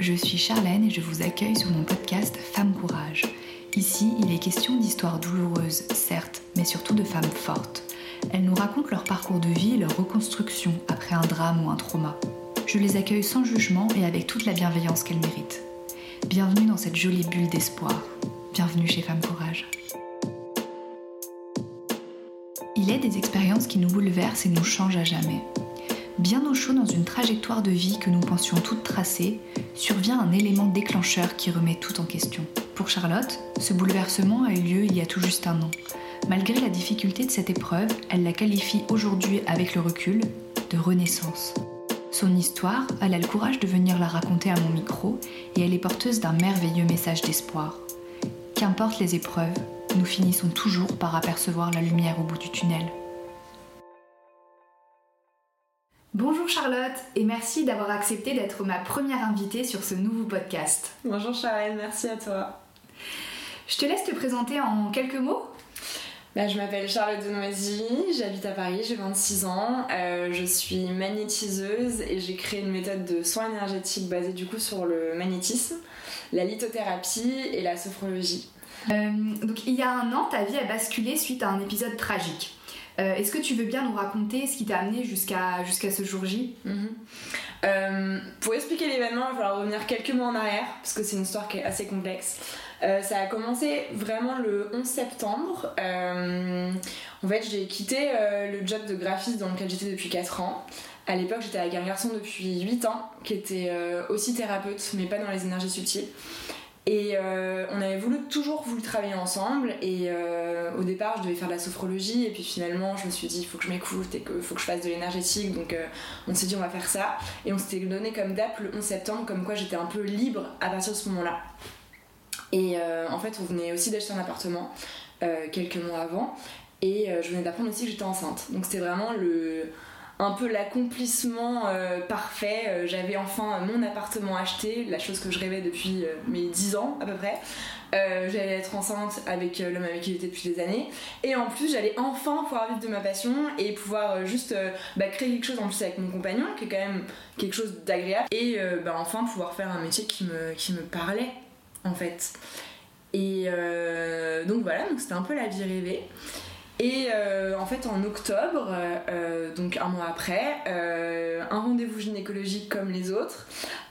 je suis Charlène et je vous accueille sur mon podcast Femme Courage. Ici, il est question d'histoires douloureuses, certes, mais surtout de femmes fortes. Elles nous racontent leur parcours de vie et leur reconstruction après un drame ou un trauma. Je les accueille sans jugement et avec toute la bienveillance qu'elles méritent. Bienvenue dans cette jolie bulle d'espoir. Bienvenue chez Femme Courage. Il est des expériences qui nous bouleversent et nous changent à jamais. Bien au chaud dans une trajectoire de vie que nous pensions toute tracée, survient un élément déclencheur qui remet tout en question. Pour Charlotte, ce bouleversement a eu lieu il y a tout juste un an. Malgré la difficulté de cette épreuve, elle la qualifie aujourd'hui avec le recul de renaissance. Son histoire, elle a le courage de venir la raconter à mon micro et elle est porteuse d'un merveilleux message d'espoir. Qu'importe les épreuves, nous finissons toujours par apercevoir la lumière au bout du tunnel. Bonjour Charlotte et merci d'avoir accepté d'être ma première invitée sur ce nouveau podcast. Bonjour Charlène, merci à toi. Je te laisse te présenter en quelques mots. Bah, je m'appelle Charlotte Denoisy, j'habite à Paris, j'ai 26 ans, euh, je suis magnétiseuse et j'ai créé une méthode de soins énergétiques basée du coup sur le magnétisme, la lithothérapie et la sophrologie. Euh, donc il y a un an, ta vie a basculé suite à un épisode tragique. Euh, est-ce que tu veux bien nous raconter ce qui t'a amené jusqu'à ce jour J? Mhm. euh, Pour expliquer l'événement, il va falloir revenir quelques mois en arrière, parce que c'est une histoire qui est assez complexe. Euh, ça a commencé vraiment le 11 septembre. en fait, j'ai quitté le job de graphiste dans lequel j'étais depuis 4 ans. À l'époque, j'étais avec un garçon depuis 8 ans, qui était aussi thérapeute, mais pas dans les énergies subtiles. Et euh, on avait voulu, toujours voulu travailler ensemble. Et euh, au départ, je devais faire de la sophrologie. Et puis finalement, je me suis dit, il faut que je m'écoute et qu'il faut que je fasse de l'énergétique. Donc euh, on s'est dit, on va faire ça. Et on s'était donné comme date le 11 septembre, comme quoi j'étais un peu libre à partir de ce moment-là. Et en fait, on venait aussi d'acheter un appartement quelques mois avant. Et je venais d'apprendre aussi que j'étais enceinte. Donc c'était vraiment le un peu l'accomplissement euh, parfait. Euh, j'avais enfin mon appartement acheté, la chose que je rêvais depuis euh, mes 10 ans à peu près. j'allais être enceinte avec l'homme avec qui j'étais depuis des années. Et en plus, j'allais enfin pouvoir vivre de ma passion et pouvoir juste bah, créer quelque chose en plus avec mon compagnon, qui est quand même quelque chose d'agréable. Et bah, enfin pouvoir faire un métier qui me, qui parlait en fait. Et donc voilà, donc c'était un peu la vie rêvée. Et euh, en fait, en octobre, euh, donc un mois après, euh, un rendez-vous gynécologique comme les autres,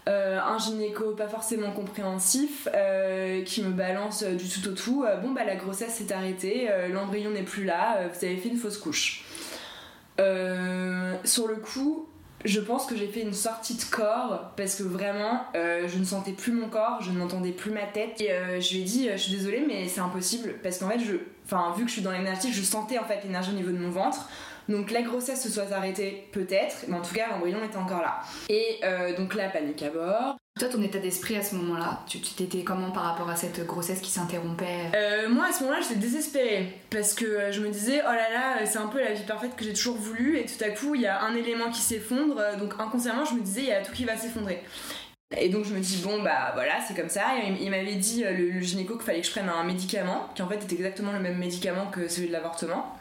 un gynéco pas forcément compréhensif qui me balance du tout au tout. bon, bah la grossesse s'est arrêtée, l'embryon n'est plus là, vous avez fait une fausse couche. sur le coup, je pense que j'ai fait une sortie de corps parce que vraiment je ne sentais plus mon corps, je n'entendais plus ma tête et je lui ai dit je suis désolée mais c'est impossible parce qu'en fait je enfin vu que je suis dans l'énergie, je sentais en fait l'énergie au niveau de mon ventre. Donc la grossesse se soit arrêtée peut-être, mais en tout cas l'embryon était encore là. Et euh, donc la panique à bord. Toi, ton état d'esprit à ce moment-là, tu t'étais comment par rapport à cette grossesse qui s'interrompait? Euh, Moi, à ce moment-là, j'étais désespérée parce que euh, je me disais, oh là là, c'est un peu la vie parfaite que j'ai toujours voulu, et tout à coup, il y a un élément qui s'effondre, donc inconsciemment, je me disais, il y a tout qui va s'effondrer. Et donc je me dis bon bah voilà c'est comme ça. il m'avait dit euh, le, gynéco qu'il fallait que je prenne un médicament qui en fait était exactement le même médicament que celui de l'avortement.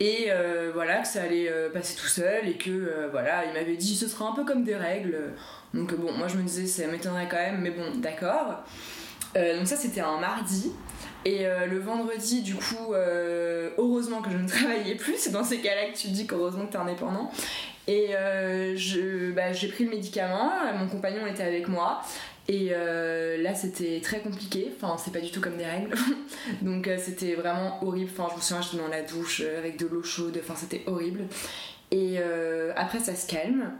Et euh, voilà que ça allait euh, passer tout seul et que voilà il m'avait dit ce sera un peu comme des règles. Donc bon moi je me disais ça m'étonnerait quand même mais bon d'accord. donc ça c'était un mardi. Et le vendredi, du coup, heureusement que je ne travaillais plus. C'est dans ces cas-là que tu te dis qu'heureusement que tu es indépendant. Et euh, bah, j'ai pris le médicament, mon compagnon était avec moi. Et euh, là, c'était très compliqué. Enfin, c'est pas du tout comme des règles. Donc, euh, c'était vraiment horrible. Enfin, je me souviens, j'étais dans la douche avec de l'eau chaude. Enfin, c'était horrible. Et après, ça se calme.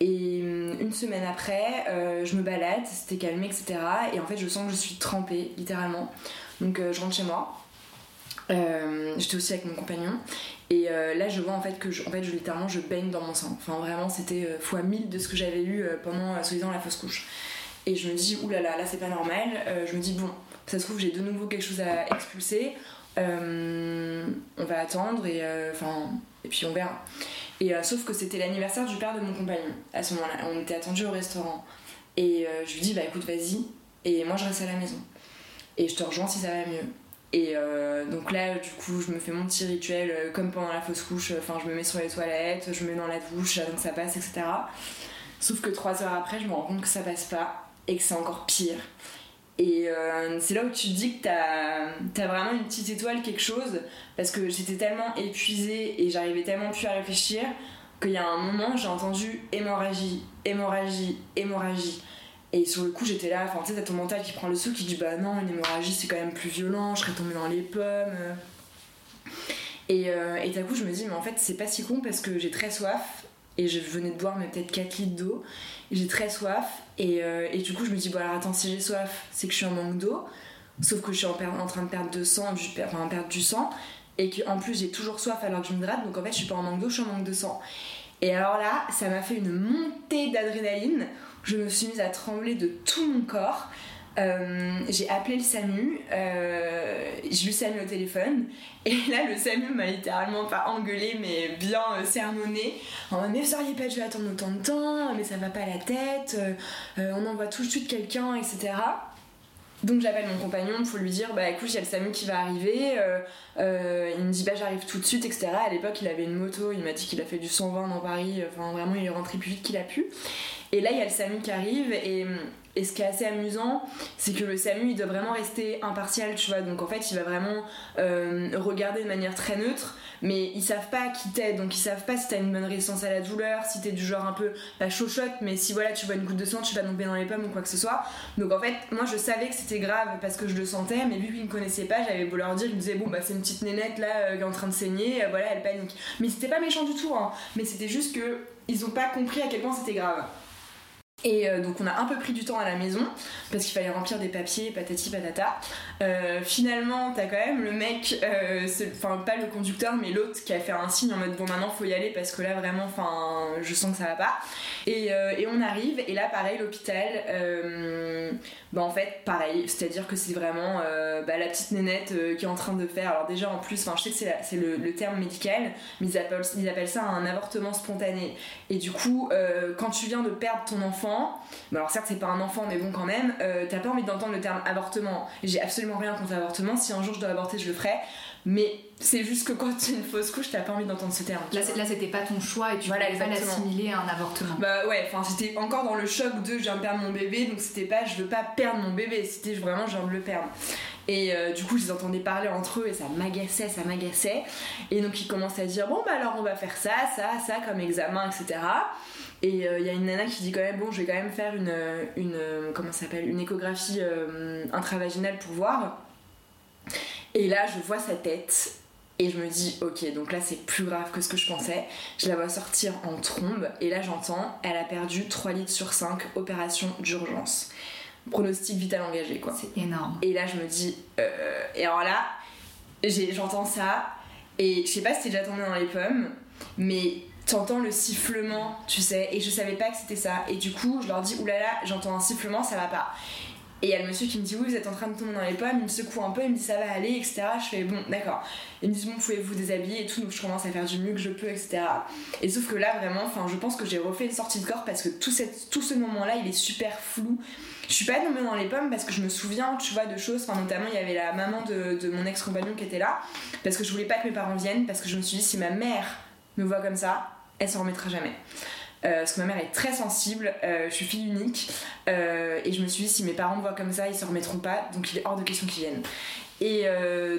Et une semaine après, je me balade, c'était calmé, etc. Et en fait, je sens que je suis trempée, littéralement. Donc, je rentre chez moi. J'étais aussi avec mon compagnon. Et euh, là, je vois en fait que je, en fait, littéralement, je baigne dans mon sang. Enfin, vraiment, c'était euh, fois 1000 de ce que j'avais eu euh, pendant, soi-disant, la fausse couche. Et je me dis, oulala, là, c'est pas normal. je me dis, bon, ça se trouve, j'ai de nouveau quelque chose à expulser. on va attendre et, enfin, et puis on verra. Et sauf que c'était l'anniversaire du père de mon compagnon à ce moment-là. On était attendu au restaurant. Et je lui dis, bah écoute, vas-y. Et moi, je reste à la maison. Et je te rejoins si ça va mieux. Et euh, donc là, du coup, je me fais mon petit rituel euh, comme pendant la fausse couche. Enfin, je me mets sur les toilettes, je me mets dans la douche, donc ça passe, etc. Sauf que trois heures après, je me rends compte que ça passe pas. Et que c'est encore pire. Et euh, c'est là où tu te dis que t'as as vraiment une petite étoile, quelque chose, parce que j'étais tellement épuisée et j'arrivais tellement plus à réfléchir qu'il y a un moment, j'ai entendu hémorragie, hémorragie, hémorragie. Et sur le coup, j'étais là, enfin, tu sais, t'as ton mental qui prend le saut, qui dit bah non, une hémorragie c'est quand même plus violent, je serais tombée dans les pommes. Et, euh, et d'un coup, je me dis, mais en fait, c'est pas si con parce que j'ai très soif et je venais de boire mais peut-être 4 litres d'eau. J'ai très soif et, euh, et, du coup, je me dis, bon, alors attends, si j'ai soif, c'est que je suis en manque d'eau. Sauf que je suis en, train de perdre de sang, enfin, perdre du sang et qu'en plus, j'ai toujours soif alors que je m'hydrate. Donc en fait, je suis pas en manque d'eau, je suis en manque de sang. Et alors là, ça m'a fait une montée d'adrénaline. Je me suis mise à trembler de tout mon corps. Euh, j'ai appelé le SAMU, euh, eu le SAMU au téléphone, et là le SAMU m'a littéralement pas engueulé, mais bien euh, sermonné. En mode, mais vous auriez pas dû attendre autant de temps, mais ça va pas la tête, on envoie tout de suite quelqu'un, etc. Donc j'appelle mon compagnon pour lui dire bah écoute il y a le SAMU qui va arriver, il me dit bah j'arrive tout de suite etc. À l'époque il avait une moto, il m'a dit qu'il a fait du 120 dans Paris, enfin vraiment il est rentré plus vite qu'il a pu. Et là il y a le SAMU qui arrive et et ce qui est assez amusant, c'est que le SAMU, il doit vraiment rester impartial, tu vois. Donc en fait, il va vraiment euh, regarder de manière très neutre, mais ils savent pas qui t'es, donc ils savent pas si t'as une bonne résistance à la douleur, si t'es du genre un peu pas chochotte, mais si voilà, tu vois une goutte de sang, tu vas tomber dans les pommes ou quoi que ce soit. Donc en fait, moi je savais que c'était grave parce que je le sentais, mais vu qu'ils me connaissaient pas, j'avais beau leur dire, ils me disaient bon bah c'est une petite nénette là euh, qui est en train de saigner, euh, voilà, elle panique. Mais c'était pas méchant du tout, hein. mais c'était juste que ils ont pas compris à quel point c'était grave. Et euh, donc on a un peu pris du temps à la maison parce qu'il fallait remplir des papiers, patati patata. Euh, finalement, t'as quand même le mec, euh, enfin pas le conducteur, mais l'autre qui a fait un signe en mode bon maintenant faut y aller parce que là vraiment, enfin je sens que ça va pas. Et, on arrive et là pareil l'hôpital, bah en fait pareil, c'est-à-dire que c'est vraiment bah, la petite nénette qui est en train de faire. Alors déjà en plus, enfin je sais que c'est le, terme médical, mais ils ils appellent ça un avortement spontané. Et du coup, quand tu viens de perdre ton enfant alors certes c'est pas un enfant mais bon quand même, euh, t'as pas envie d'entendre le terme avortement. J'ai absolument rien contre l'avortement, si un jour je dois avorter je le ferai. Mais c'est juste que quand tu une fausse couche, t'as pas envie d'entendre ce terme. Là, là c'était pas ton choix et tu voilà, pas l'assimiler à un avortement. Bah ouais, enfin c'était encore dans le choc de je viens de perdre mon bébé, donc c'était pas je veux pas perdre mon bébé, c'était vraiment je viens de le perdre. Et euh, du coup, je les entendais parler entre eux et ça m'agaçait, ça m'agaçait. Et donc ils commencent à dire bon bah alors on va faire ça, ça, ça comme examen, etc. Et il euh, y a une nana qui dit quand même bon je vais quand même faire une, une comment s'appelle une échographie euh, intravaginale pour voir. Et là je vois sa tête et je me dis ok donc là c'est plus grave que ce que je pensais. Je la vois sortir en trombe et là j'entends elle a perdu 3 litres sur 5 opération d'urgence. Pronostic vital engagé quoi. C'est énorme. Et là je me dis euh, et alors là j'entends ça et je sais pas si c'est déjà tombé dans les pommes mais t'entends le sifflement, tu sais, et je savais pas que c'était ça. Et du coup, je leur dis, oulala, j'entends un sifflement, ça va pas. Et il y a le monsieur qui me dit, oui, vous êtes en train de tomber dans les pommes, il me secoue un peu, il me dit, ça va aller, etc. Je fais, bon, d'accord. Il me dit, bon, pouvez-vous déshabiller et tout, donc je commence à faire du mieux que je peux, etc. Et sauf que là, vraiment, enfin, je pense que j'ai refait une sortie de corps parce que tout, tout ce moment-là, il est super flou. Je suis pas tombée dans les pommes parce que je me souviens, tu vois, de choses. Enfin, notamment, il y avait la maman de, de mon ex-compagnon qui était là parce que je voulais pas que mes parents viennent parce que je me suis dit, si ma mère me voit comme ça, elle s'en remettra jamais. Euh, parce que ma mère est très sensible, euh, je suis fille unique, euh, et je me suis dit si mes parents me voient comme ça, ils se remettront pas, donc il est hors de question qu'ils viennent. Et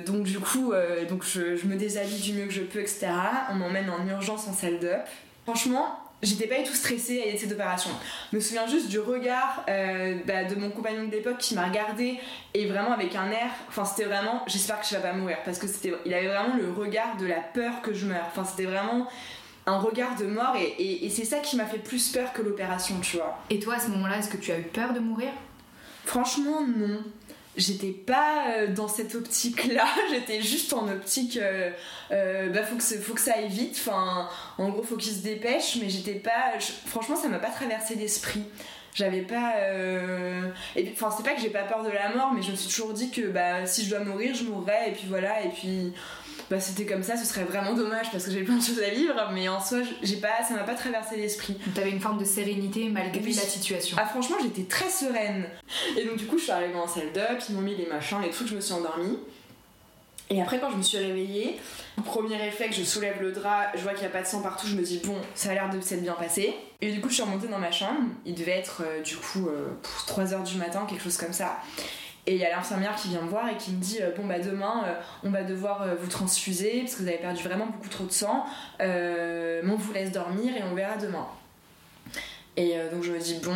donc du coup, donc je, me déshabille du mieux que je peux, etc. On m'emmène en urgence en salle d'up. Franchement, j'étais pas du tout stressée à cette opération. Je me souviens juste du regard bah, de mon compagnon de l'époque qui m'a regardé et vraiment avec un air, enfin c'était vraiment, j'espère que je vais pas mourir parce que c'était, il avait vraiment le regard de la peur que je meure. Enfin c'était vraiment un regard de mort et, c'est ça qui m'a fait plus peur que l'opération, tu vois. Et toi, à ce moment-là, est-ce que tu as eu peur de mourir? Franchement, non. J'étais pas euh, dans cette optique-là, j'étais juste en optique, euh, euh, bah faut que, faut que ça aille vite, enfin, en gros, faut qu'il se dépêche, mais j'étais pas. franchement, ça m'a pas traversé l'esprit j'avais pas et enfin c'est pas que j'ai pas peur de la mort mais je me suis toujours dit que bah si je dois mourir je mourrai et puis voilà et puis bah, c'était comme ça, ce serait vraiment dommage parce que j'ai plein de choses à vivre, mais en soi, j'ai pas, ça m'a pas traversé l'esprit. Tu avais une forme de sérénité malgré la situation. Ah, franchement, j'étais très sereine. Et donc, du coup, je suis arrivée en salle d'up, ils m'ont mis les machins et tout, je me suis endormie. Et après, quand je me suis réveillée, premier réflexe, je soulève le drap, je vois qu'il n'y a pas de sang partout, je me dis bon, ça a l'air de s'être bien passé. Et du coup, je suis remontée dans ma chambre, il devait être euh, du coup 3h du matin, quelque chose comme ça. Et il y a l'infirmière qui vient me voir et qui me dit euh, Bon, bah demain, euh, on va devoir euh, vous transfuser parce que vous avez perdu vraiment beaucoup trop de sang. mais on vous laisse dormir et on verra demain. Et donc je me dis Bon,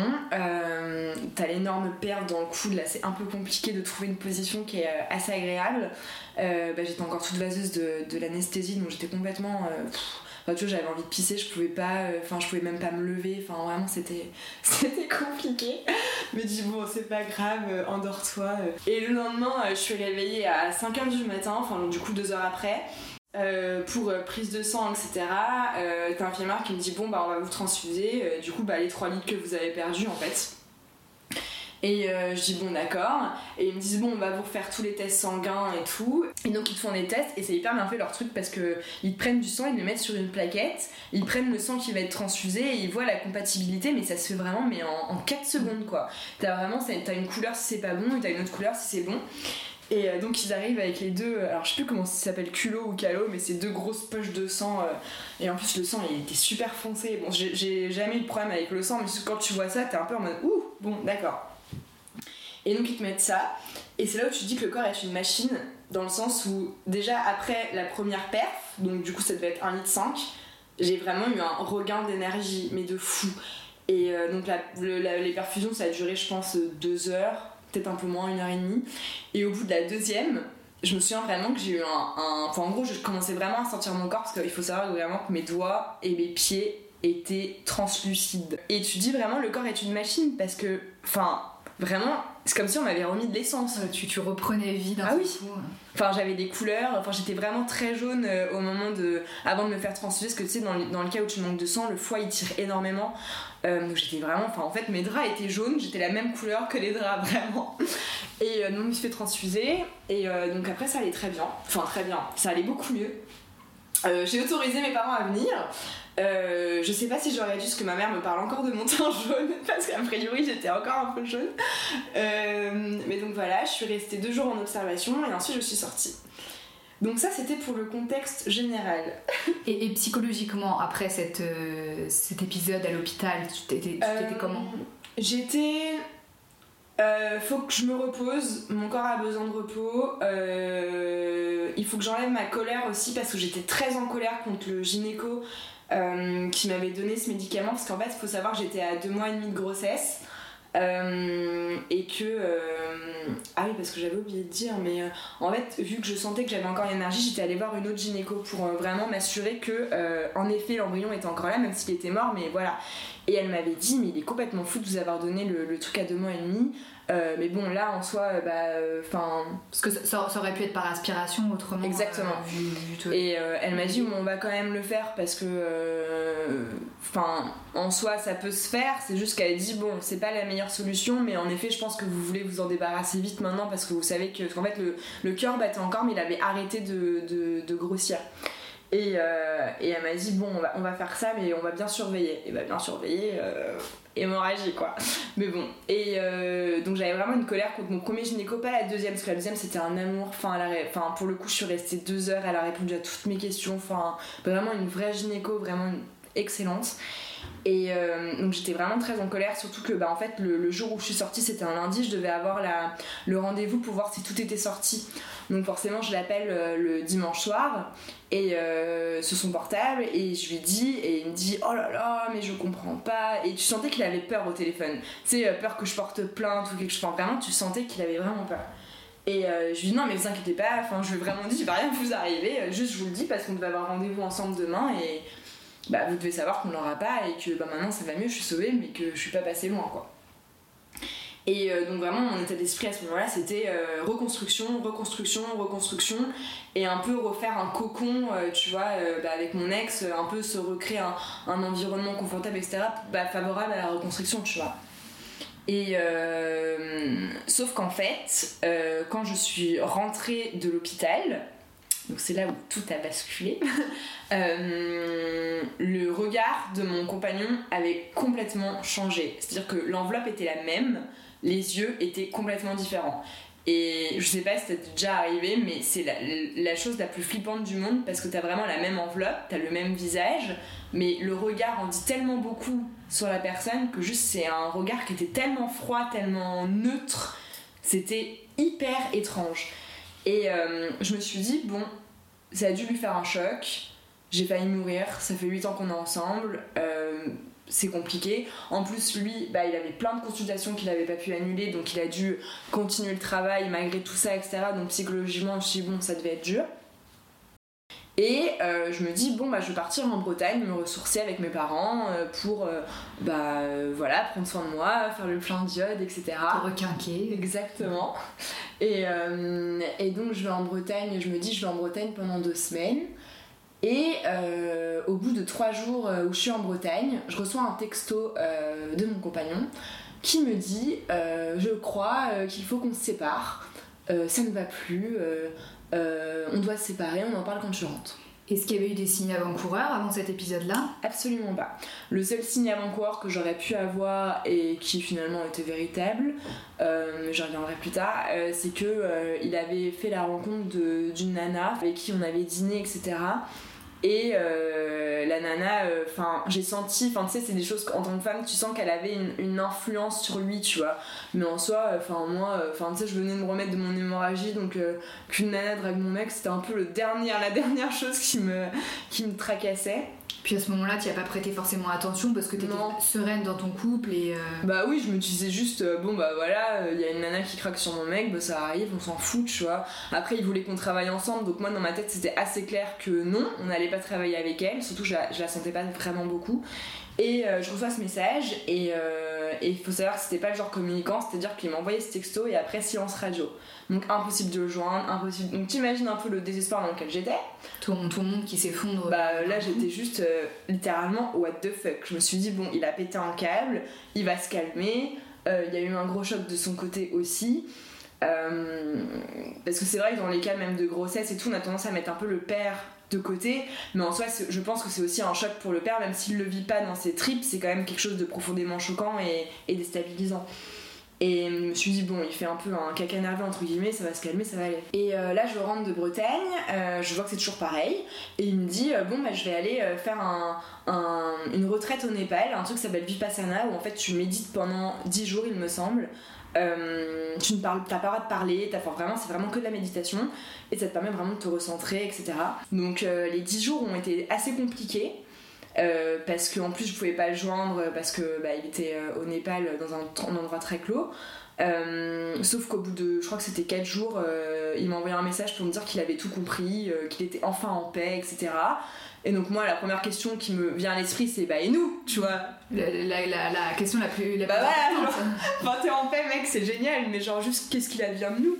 t'as l'énorme perte dans le coude, là c'est un peu compliqué de trouver une position qui est assez agréable. Bah, j'étais encore toute vaseuse de, de l'anesthésie donc j'étais complètement tu vois, j'avais envie de pisser, je pouvais pas, euh, enfin, je pouvais même pas me lever, enfin, vraiment, c'était, c'était compliqué. Mais dis bon, c'est pas grave, euh, endors-toi. Euh. Et le lendemain, je suis réveillée à 5h du matin, enfin, du coup, deux heures après. pour prise de sang, etc. T'as un infirmière qui me dit bon bah on va vous transfuser. du coup bah les 3 litres que vous avez perdus en fait, et euh, je dis bon d'accord. Et ils me disent bon on va vous refaire tous les tests sanguins et tout. Et donc ils font des tests et c'est hyper bien fait leur truc parce que ils prennent du sang, ils le mettent sur une plaquette, ils prennent le sang qui va être transfusé et ils voient la compatibilité mais ça se fait vraiment mais en, 4 secondes quoi. T'as vraiment t'as une couleur si c'est pas bon et t'as une autre couleur si c'est bon. Et euh, donc ils arrivent avec les deux, alors je sais plus comment ça s'appelle, culot ou calot, mais c'est deux grosses poches de sang. Euh, et en plus le sang il était super foncé. Bon j'ai jamais eu de problème avec le sang, mais quand tu vois ça t'es un peu en mode ouh, bon d'accord. Et donc ils te mettent ça. Et c'est là où tu dis que le corps est une machine, dans le sens où déjà après la première perf, donc du coup ça devait être 1 litre 5, j'ai vraiment eu un regain d'énergie, mais de fou. Et euh, donc les perfusions ça a duré je pense 2 heures, peut-être un peu moins, une heure et demie. Et au bout de la deuxième, je me souviens vraiment que j'ai eu un, Enfin en gros je commençais vraiment à sentir mon corps parce qu'il faut savoir vraiment que mes doigts et mes pieds étaient translucides. Et tu dis vraiment le corps est une machine parce que... Enfin vraiment, c'est comme si on m'avait remis de l'essence. Tu, tu reprenais vie d'un ah oui. Enfin, j'avais des couleurs, enfin, j'étais vraiment très jaune euh, au moment de. avant de me faire transfuser, parce que tu sais, dans, dans, le cas où tu manques de sang, le foie il tire énormément. Euh, donc j'étais vraiment. Enfin, en fait, mes draps étaient jaunes, j'étais la même couleur que les draps, vraiment. Et euh, donc, je me suis fait transfuser, et donc après, ça allait très bien. Enfin, très bien, ça allait beaucoup mieux. j'ai autorisé mes parents à venir. Euh, je sais pas si j'aurais dû, parce que ma mère me parle encore de mon teint jaune, parce qu'a priori j'étais encore un peu jaune. Euh, mais donc voilà, je suis restée deux jours en observation et ensuite je suis sortie. Donc ça c'était pour le contexte général. et, psychologiquement, après cette, euh, cet épisode à l'hôpital, tu t'étais comment? J'étais... faut que je me repose, mon corps a besoin de repos. il faut que j'enlève ma colère aussi parce que j'étais très en colère contre le gynéco euh, qui m'avait donné ce médicament parce qu'en fait, il faut savoir j'étais à deux mois et demi de grossesse. Euh, et que euh, ah oui parce que j'avais oublié de dire mais en fait vu que je sentais que j'avais encore l'énergie j'étais allée voir une autre gynéco pour vraiment m'assurer que en effet l'embryon était encore là même s'il était mort mais voilà et elle m'avait dit mais il est complètement fou de vous avoir donné le truc à deux mois et demi euh, mais bon, là en soi, euh, bah, enfin. Parce que ça, aurait pu être par aspiration autrement. Exactement. Euh, et elle m'a dit, on va quand même le faire parce que, enfin, en soi, ça peut se faire. C'est juste qu'elle a dit, bon, c'est pas la meilleure solution, mais en effet, je pense que vous voulez vous en débarrasser vite maintenant parce que vous savez que, qu'en fait, le, le cœur battait encore, mais il avait arrêté de, de, de grossir. Et, et, elle m'a dit bon on va, on va, faire ça mais on va bien surveiller et va bien surveiller hémorragie quoi. Mais bon, et euh, donc j'avais vraiment une colère contre mon premier gynéco, pas la deuxième, parce que la deuxième c'était un amour. Enfin, pour le coup, je suis restée deux heures, elle a répondu à toutes mes questions. Enfin, vraiment une vraie gynéco, vraiment excellente. Et euh, donc j'étais vraiment très en colère, surtout que bah, en fait le, jour où je suis sortie c'était un lundi, je devais avoir la, le rendez-vous pour voir si tout était sorti. Donc forcément je l'appelle euh, le dimanche soir et euh, sur son portable et je lui dis et il me dit oh là là mais je comprends pas et tu sentais qu'il avait peur au téléphone. Tu sais peur que je porte plainte ou quelque chose. Enfin vraiment tu sentais qu'il avait vraiment peur. Et je lui dis non mais vous inquiétez pas, enfin je lui ai vraiment dit il va rien vous arriver, juste je vous le dis parce qu'on devait avoir rendez-vous ensemble demain et bah, vous devez savoir qu'on l'aura pas et que bah, maintenant ça va mieux, je suis sauvée, mais que je suis pas passée loin, quoi. Et euh, donc vraiment mon état d'esprit à ce moment-là c'était euh, reconstruction, reconstruction, reconstruction et un peu refaire un cocon, euh, tu vois, bah, avec mon ex, un peu se recréer un, environnement confortable, etc., bah, favorable à la reconstruction, tu vois. Et sauf qu'en fait, quand je suis rentrée de l'hôpital, donc c'est là où tout a basculé, le regard de mon compagnon avait complètement changé. C'est-à-dire que l'enveloppe était la même, les yeux étaient complètement différents. Et je sais pas si c'est déjà arrivé, mais c'est la, la, chose la plus flippante du monde parce que t'as vraiment la même enveloppe, t'as le même visage, mais le regard en dit tellement beaucoup sur la personne que juste c'est un regard qui était tellement froid, tellement neutre, c'était hyper étrange. Et euh, je me suis dit, bon, ça a dû lui faire un choc, j'ai failli mourir, ça fait 8 ans qu'on est ensemble. Euh, c'est compliqué. En plus, lui, bah, il avait plein de consultations qu'il n'avait pas pu annuler, donc il a dû continuer le travail malgré tout ça, etc. Donc psychologiquement, je me suis dit, bon, ça devait être dur. Et euh, je me dis, bon, bah, je vais partir en Bretagne, me ressourcer avec mes parents euh, pour, euh, bah, voilà, prendre soin de moi, faire le plein d'iode, etc. Te requinquer. Exactement. Et, et donc, je vais en Bretagne, je me dis, je vais en Bretagne pendant deux semaines. Et euh, au bout de trois jours euh, où je suis en Bretagne, je reçois un texto euh, de mon compagnon qui me dit Je crois qu'il faut qu'on se sépare, ça ne va plus, on doit se séparer, on en parle quand tu rentres. Est-ce qu'il y avait eu des signes avant-coureurs avant cet épisode-là? Absolument pas. Le seul signe avant-coureur que j'aurais pu avoir et qui finalement était véritable, euh, j'y reviendrai plus tard, c'est que il avait fait la rencontre d'une nana avec qui on avait dîné, etc. Et euh, la nana, euh, j'ai senti, enfin, c'est des choses qu'en tant que femme, tu sens qu'elle avait une, influence sur lui, tu vois. Mais en soi, moi, enfin, sais, je venais de me remettre de mon hémorragie, donc euh, qu'une nana drague mon mec, c'était un peu le dernier, la dernière chose qui me, qui me tracassait. Puis à ce moment-là, tu n'y as pas prêté forcément attention parce que tu étais sereine dans ton couple et. Euh, bah oui, je me disais juste, euh, bon bah voilà, il y a une nana qui craque sur mon mec, bah ça arrive, on s'en fout, tu vois. Après, il voulait qu'on travaille ensemble, donc moi dans ma tête c'était assez clair que non, on n'allait pas travailler avec elle, surtout je la, je la sentais pas vraiment beaucoup. Et euh, je reçois ce message et il faut savoir que c'était pas le genre communicant, c'est-à-dire qu'il m'a envoyé ce texto et après silence radio. Donc impossible de le joindre, impossible. Donc t'imagines un peu le désespoir dans lequel j'étais. Tout, tout, le monde qui s'effondre. Bah là j'étais juste euh, littéralement what the fuck. Je me suis dit bon il a pété un câble, il va se calmer. Euh, il y a eu un gros choc de son côté aussi. Euh, parce que c'est vrai que dans les cas même de grossesse et tout, on a tendance à mettre un peu le père de côté, mais en soi, je pense que c'est aussi un choc pour le père, même s'il le vit pas dans ses tripes, c'est quand même quelque chose de profondément choquant et, déstabilisant. Et je me suis dit, bon, il fait un peu un caca nerveux entre guillemets, ça va se calmer, ça va aller. Et euh, là, je rentre de Bretagne, euh, je vois que c'est toujours pareil. Et il me dit, bon, bah, je vais aller faire un, une retraite au Népal, un truc qui s'appelle Vipassana, où en fait tu médites pendant 10 jours, il me semble. Tu ne parles, t'as pas le droit de parler, t'as, vraiment, c'est vraiment que de la méditation et ça te permet vraiment de te recentrer, etc. Donc les 10 jours ont été assez compliqués. Euh, parce qu'en plus je pouvais pas le joindre parce que bah, il était euh, au Népal dans un, endroit très clos. Euh, sauf qu'au bout de, je crois que c'était 4 jours, il m'a envoyé un message pour me dire qu'il avait tout compris, qu'il était enfin en paix, etc. Et donc moi, la première question qui me vient à l'esprit, c'est bah et nous, tu vois? La, la, la, question la plus... La bah voilà, enfin t'es en paix mec, c'est génial, mais genre juste qu'est-ce qu'il advient de nous?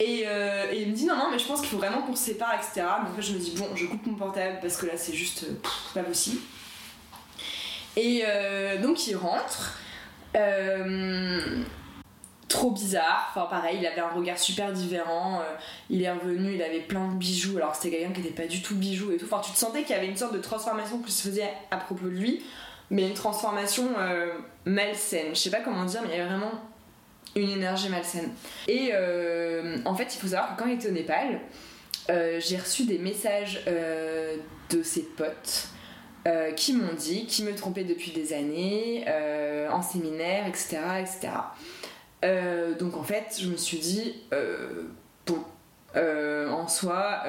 Euh, et, il me dit non, non, mais je pense qu'il faut vraiment qu'on se sépare, etc. Mais en fait, je me dis bon, je coupe mon portable parce que là, c'est juste pas possible. Et euh, donc, il rentre. Euh, trop bizarre, enfin pareil, il avait un regard super différent. il est revenu, il avait plein de bijoux, alors c'était quelqu'un qui n'était pas du tout bijou et tout. Enfin, tu te sentais qu'il y avait une sorte de transformation qui se faisait à propos de lui, mais une transformation malsaine. Je sais pas comment dire, mais il y avait vraiment une énergie malsaine. Et euh, en fait, il faut savoir que quand il était au Népal, euh, j'ai reçu des messages euh, de ses potes qui m'ont dit qu'ils me trompaient depuis des années, en séminaire, etc. etc. donc en fait, je me suis dit, bon, en soi,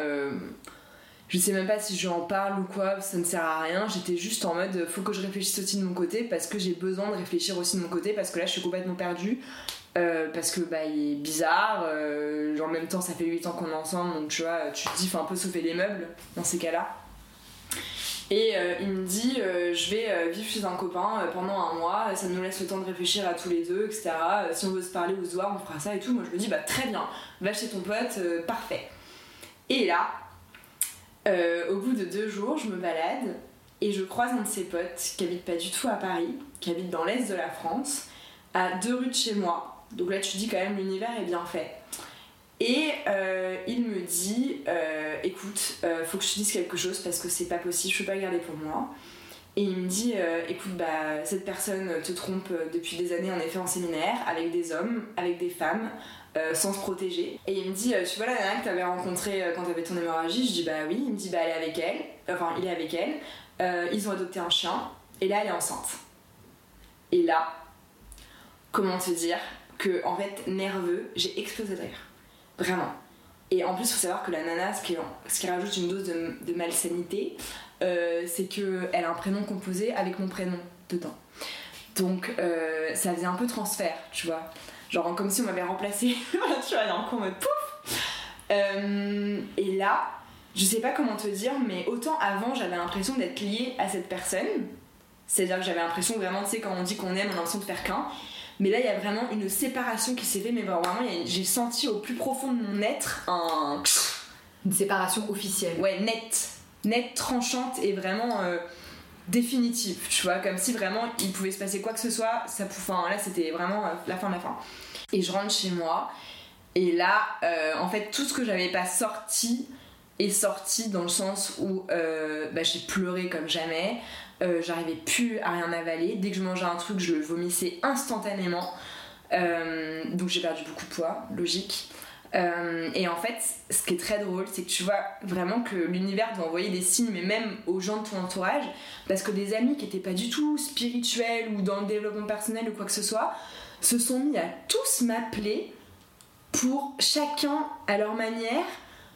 je sais même pas si je en parle ou quoi, ça ne sert à rien. J'étais juste en mode, faut que je réfléchisse aussi de mon côté parce que j'ai besoin de réfléchir aussi de mon côté parce que là, je suis complètement perdue. Euh, parce que bah il est bizarre euh, en même temps ça fait 8 ans qu'on est ensemble donc tu vois tu te dis faut un peu sauver les meubles dans ces cas là et euh, il me dit je vais vivre chez un copain pendant un mois ça nous laisse le temps de réfléchir à tous les deux etc si on veut se parler ou se voir on fera ça et tout. Moi je me dis bah très bien. Va chez ton pote parfait. Et là au bout de deux jours je me balade et je croise un de ses potes qui habite pas du tout à Paris qui habite dans l'est de la France à deux rues de chez moi. Donc là, tu dis quand même l'univers est bien fait. Et euh, il me dit euh, écoute, euh, faut que je te dise quelque chose parce que c'est pas possible, je peux pas garder pour moi. Et il me dit écoute, bah, cette personne te trompe depuis des années en effet en séminaire, avec des hommes, avec des femmes, sans se protéger. Et il me dit tu vois la nana que t'avais rencontrée quand t'avais ton hémorragie? Je dis bah oui. Il me dit bah elle est avec elle, enfin il est avec elle. ils ont adopté un chien, et là elle est enceinte. Et là, comment te dire que en fait nerveux, j'ai explosé rire. Vraiment. Et en plus, il faut savoir que la nana, ce qui, rajoute une dose de, de malsanité, euh, c'est qu'elle a un prénom composé avec mon prénom dedans. Donc euh, ça faisait un peu transfert, tu vois. Genre comme si on m'avait remplacé. tu vois, d'un coup en mode pouf euh, Et là, je sais pas comment te dire, mais autant avant j'avais l'impression d'être liée à cette personne. C'est-à-dire que j'avais l'impression vraiment, tu sais, quand on dit qu'on aime, on a l'impression de faire qu'un. Mais là, il y a vraiment une séparation qui s'est faite, mais vraiment, j'ai senti au plus profond de mon être un. Une séparation officielle. Ouais, nette. Nette, tranchante et vraiment euh, définitive. Tu vois, comme si vraiment il pouvait se passer quoi que ce soit. Ça, enfin, là, c'était vraiment euh, la fin de la fin. Et je rentre chez moi. Et là, euh, en fait, tout ce que j'avais pas sorti est sorti dans le sens où bah, j'ai pleuré comme jamais. Euh, j'arrivais plus à rien avaler. Dès que je mangeais un truc, je vomissais instantanément. Euh, donc j'ai perdu beaucoup de poids, logique. Euh, et en fait, ce qui est très drôle, c'est que tu vois vraiment que l'univers doit envoyer des signes, mais même aux gens de ton entourage, parce que des amis qui n'étaient pas du tout spirituels ou dans le développement personnel ou quoi que ce soit, se sont mis à tous m'appeler pour chacun à leur manière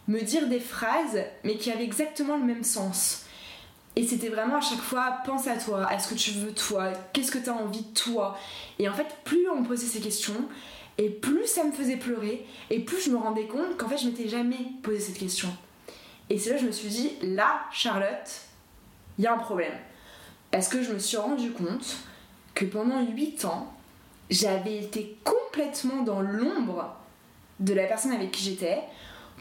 me dire des phrases, mais qui avaient exactement le même sens. Et c'était vraiment à chaque fois, pense à toi, à ce que tu veux toi, qu'est-ce que tu as envie toi. Et en fait, plus on me posait ces questions, et plus ça me faisait pleurer, et plus je me rendais compte qu'en fait, je m'étais jamais posé cette question. Et c'est là que je me suis dit, là, Charlotte, il y a un problème. Parce que je me suis rendu compte que pendant 8 ans, j'avais été complètement dans l'ombre de la personne avec qui j'étais,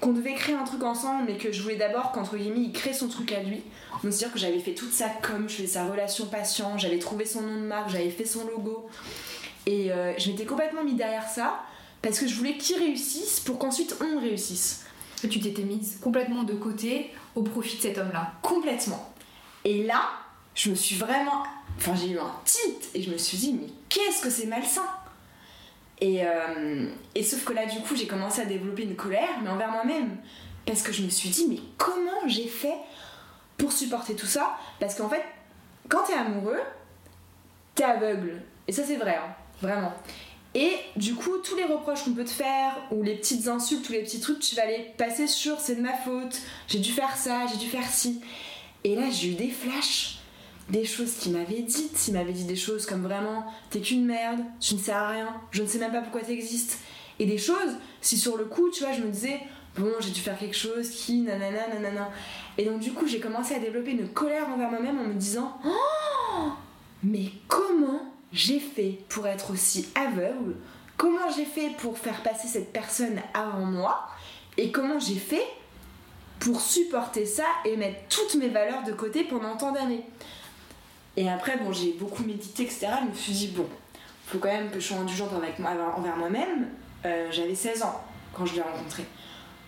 qu'on devait créer un truc ensemble, mais que je voulais d'abord qu'entre guillemets il crée son truc à lui. Donc c'est-à-dire que j'avais fait toute sa com, je faisais sa relation patient, j'avais trouvé son nom de marque, j'avais fait son logo. Et euh, je m'étais complètement mis derrière ça parce que je voulais qu'il réussisse pour qu'ensuite on réussisse. Et tu t'étais mise complètement de côté au profit de cet homme-là. Complètement. Et là, je me suis vraiment. Enfin, j'ai eu un titre et je me suis dit, mais qu'est-ce que c'est malsain? Et, euh, et, sauf que là, du coup, j'ai commencé à développer une colère, mais envers moi-même. Parce que je me suis dit, mais comment j'ai fait pour supporter tout ça? Parce qu'en fait, quand t'es amoureux, t'es aveugle. Et ça, c'est vrai, hein, vraiment. Et du coup, tous les reproches qu'on peut te faire, ou les petites insultes, ou les petits trucs, tu vas les passer sur c'est de ma faute, j'ai dû faire ça, j'ai dû faire ci. Et là, j'ai eu des flashs des choses qu'il m'avait dites. Il m'avait dit des choses comme vraiment t'es qu'une merde, tu ne sers à rien, je ne sais même pas pourquoi t'existes. Et des choses, si sur le coup, tu vois, je me disais bon, j'ai dû faire quelque chose qui nanana nanana. Et donc, du coup, j'ai commencé à développer une colère envers moi-même en me disant oh, mais comment j'ai fait pour être aussi aveugle? Comment j'ai fait pour faire passer cette personne avant moi? Et comment j'ai fait pour supporter ça et mettre toutes mes valeurs de côté pendant tant d'années? Et après, bon, j'ai beaucoup médité, etc. Je me suis dit, bon, faut quand même que je sois indulgente avec envers moi-même. Euh, j'avais 16 ans quand je l'ai rencontré.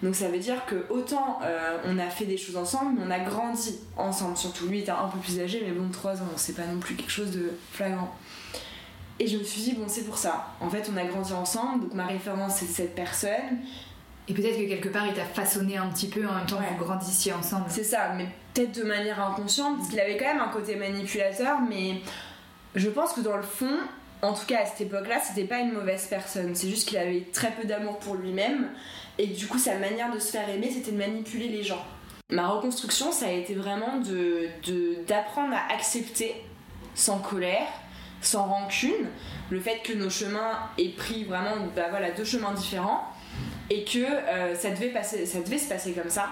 Donc ça veut dire que autant euh, on a fait des choses ensemble, mais on a grandi ensemble. Surtout lui était un peu plus âgé, mais bon, 3 ans, c'est pas non plus quelque chose de flagrant. Et je me suis dit, bon, c'est pour ça. En fait, on a grandi ensemble, donc ma référence c'est cette personne. Et peut-être que quelque part il t'a façonné un petit peu en même temps que vous grandissiez ensemble. C'est ça, mais peut-être de manière inconsciente, parce qu'il avait quand même un côté manipulateur, mais je pense que dans le fond, en tout cas à cette époque-là, c'était pas une mauvaise personne. C'est juste qu'il avait très peu d'amour pour lui-même, et du coup, sa manière de se faire aimer, c'était de manipuler les gens. Ma reconstruction, ça a été vraiment de, d'apprendre à accepter sans colère, sans rancune, le fait que nos chemins aient pris vraiment bah voilà, deux chemins différents et que euh, ça, devait passer, ça devait se passer comme ça.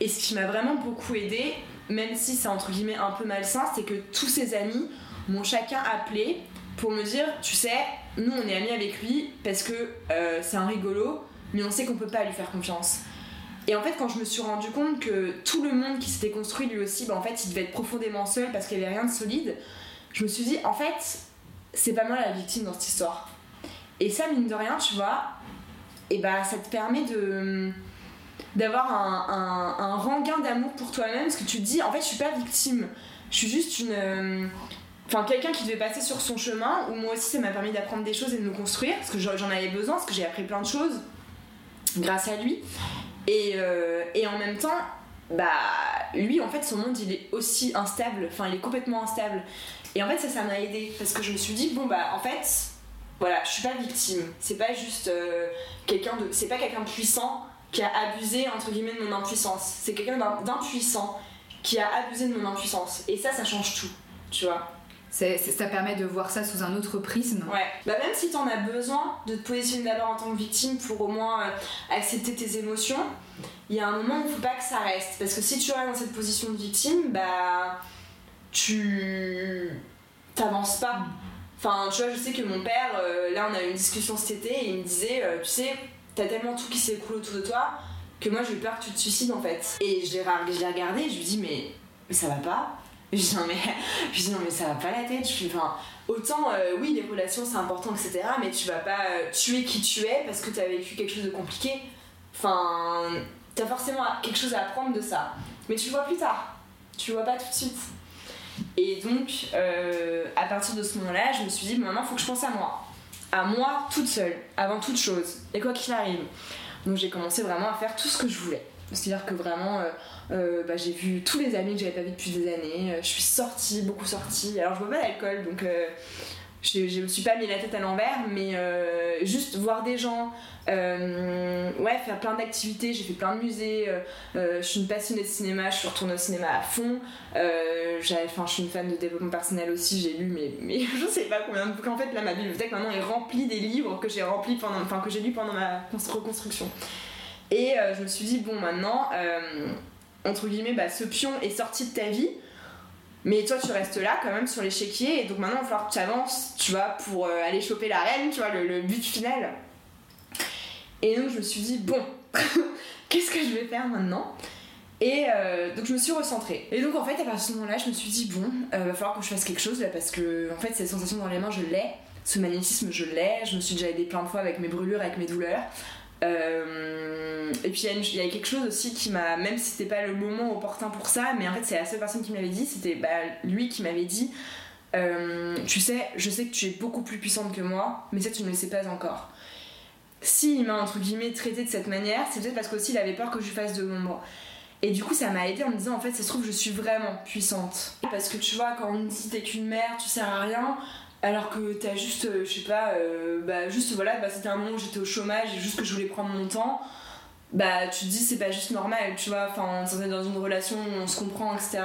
Et ce qui m'a vraiment beaucoup aidé, même si c'est entre guillemets un peu malsain, c'est que tous ses amis m'ont chacun appelé pour me dire, tu sais, nous on est amis avec lui parce que euh, c'est un rigolo, mais on sait qu'on peut pas lui faire confiance. Et en fait, quand je me suis rendu compte que tout le monde qui s'était construit lui aussi, bah, en fait, il devait être profondément seul parce qu'il n'y avait rien de solide, je me suis dit, en fait, c'est pas moi la victime dans cette histoire. Et ça, mine de rien, tu vois, et bah ça te permet de d'avoir un, un, un, d'amour pour toi-même parce que tu te dis en fait je suis pas victime je suis juste une. Enfin, quelqu'un qui devait passer sur son chemin, où moi aussi ça m'a permis d'apprendre des choses et de me construire, parce que j'en avais besoin, parce que j'ai appris plein de choses grâce à lui. Et, et en même temps, bah lui en fait son monde il est aussi instable, enfin il est complètement instable. Et en fait ça ça m'a aidé parce que je me suis dit bon bah en fait voilà je suis pas victime, c'est pas juste euh, quelqu'un de c'est pas quelqu'un de puissant qui a abusé entre guillemets de mon impuissance, c'est quelqu'un d'impuissant qui a abusé de mon impuissance et ça ça change tout, tu vois. ça permet de voir ça sous un autre prisme. Ouais. Bah même si t'en as besoin de te positionner d'abord en tant que victime pour au moins euh, accepter tes émotions, il y a un moment où il faut pas que ça reste. Parce que si tu restes dans cette position de victime, bah. Tu. t'avances pas. Enfin, tu vois, je sais que mon père, euh, là, on a eu une discussion cet été et il me disait, euh, tu sais, t'as tellement tout qui s'écoule autour de toi que moi j'ai eu peur que tu te suicides en fait. Et je l'ai regardé et je lui dis, mais, mais ça va pas je dis non mais, je dis, non, mais ça va pas la tête. Je suis, enfin, autant, euh, oui, les relations c'est important, etc. Mais tu vas pas tuer qui tu es parce que t'as vécu quelque chose de compliqué. Enfin, t'as forcément quelque chose à apprendre de ça. Mais tu le vois plus tard. Tu le vois pas tout de suite. Et donc, euh, à partir de ce moment-là, je me suis dit, maintenant, il faut que je pense à moi. À moi toute seule, avant toute chose. Et quoi qu'il arrive. Donc, j'ai commencé vraiment à faire tout ce que je voulais. C'est-à-dire que vraiment, euh, euh, bah, j'ai vu tous les amis que j'avais pas vu depuis des années. je suis sortie, beaucoup sortie. Alors, je bois pas d'alcool, donc je, je me suis pas mis la tête à l'envers, mais juste voir des gens, euh, ouais, faire plein d'activités, j'ai fait plein de musées, euh, euh, je suis une passionnée de cinéma, je suis retournée au cinéma à fond, enfin, je suis une fan de développement personnel aussi, j'ai lu, mais, mais je sais pas combien de bouquins. En fait, là, ma bibliothèque maintenant est remplie des livres que j'ai remplis pendant, enfin, que j'ai lus pendant ma reconstruction. Et je me suis dit, bon, maintenant, entre guillemets, bah, ce pion est sorti de ta vie. Mais toi, tu restes là quand même sur l'échiquier, et donc maintenant, il va falloir que tu avances, tu pour aller choper la reine, tu vois, le but final. Et donc je me suis dit, bon, qu'est-ce que je vais faire maintenant? Et euh, donc je me suis recentrée. Et donc en fait à partir de ce moment-là je me suis dit bon, euh, va falloir que je fasse quelque chose là parce que en fait cette sensation dans les mains je l'ai, ce magnétisme je l'ai, je me suis déjà aidée plein de fois avec mes brûlures, avec mes douleurs. Euh, et puis il y, a quelque chose aussi qui m'a, même si c'était pas le moment opportun pour ça, mais en fait c'est la seule personne qui me l'avait dit, c'était bah, lui qui m'avait dit, tu sais, je sais que tu es beaucoup plus puissante que moi, mais ça tu ne le sais pas encore s'il m'a entre guillemets traité de cette manière, c'est peut-être parce qu'aussi il avait peur que je fasse de l'ombre. Et du coup, ça m'a aidé en me disant en fait, ça se trouve, je suis vraiment puissante. Parce que tu vois, quand on me dit t'es qu'une mère, tu sers à rien, alors que t'as juste, euh, je sais pas, euh, bah juste voilà, bah, c'était un moment où j'étais au chômage et juste que je voulais prendre mon temps, bah tu te dis c'est pas juste normal, tu vois, enfin, on est dans une relation on se comprend, etc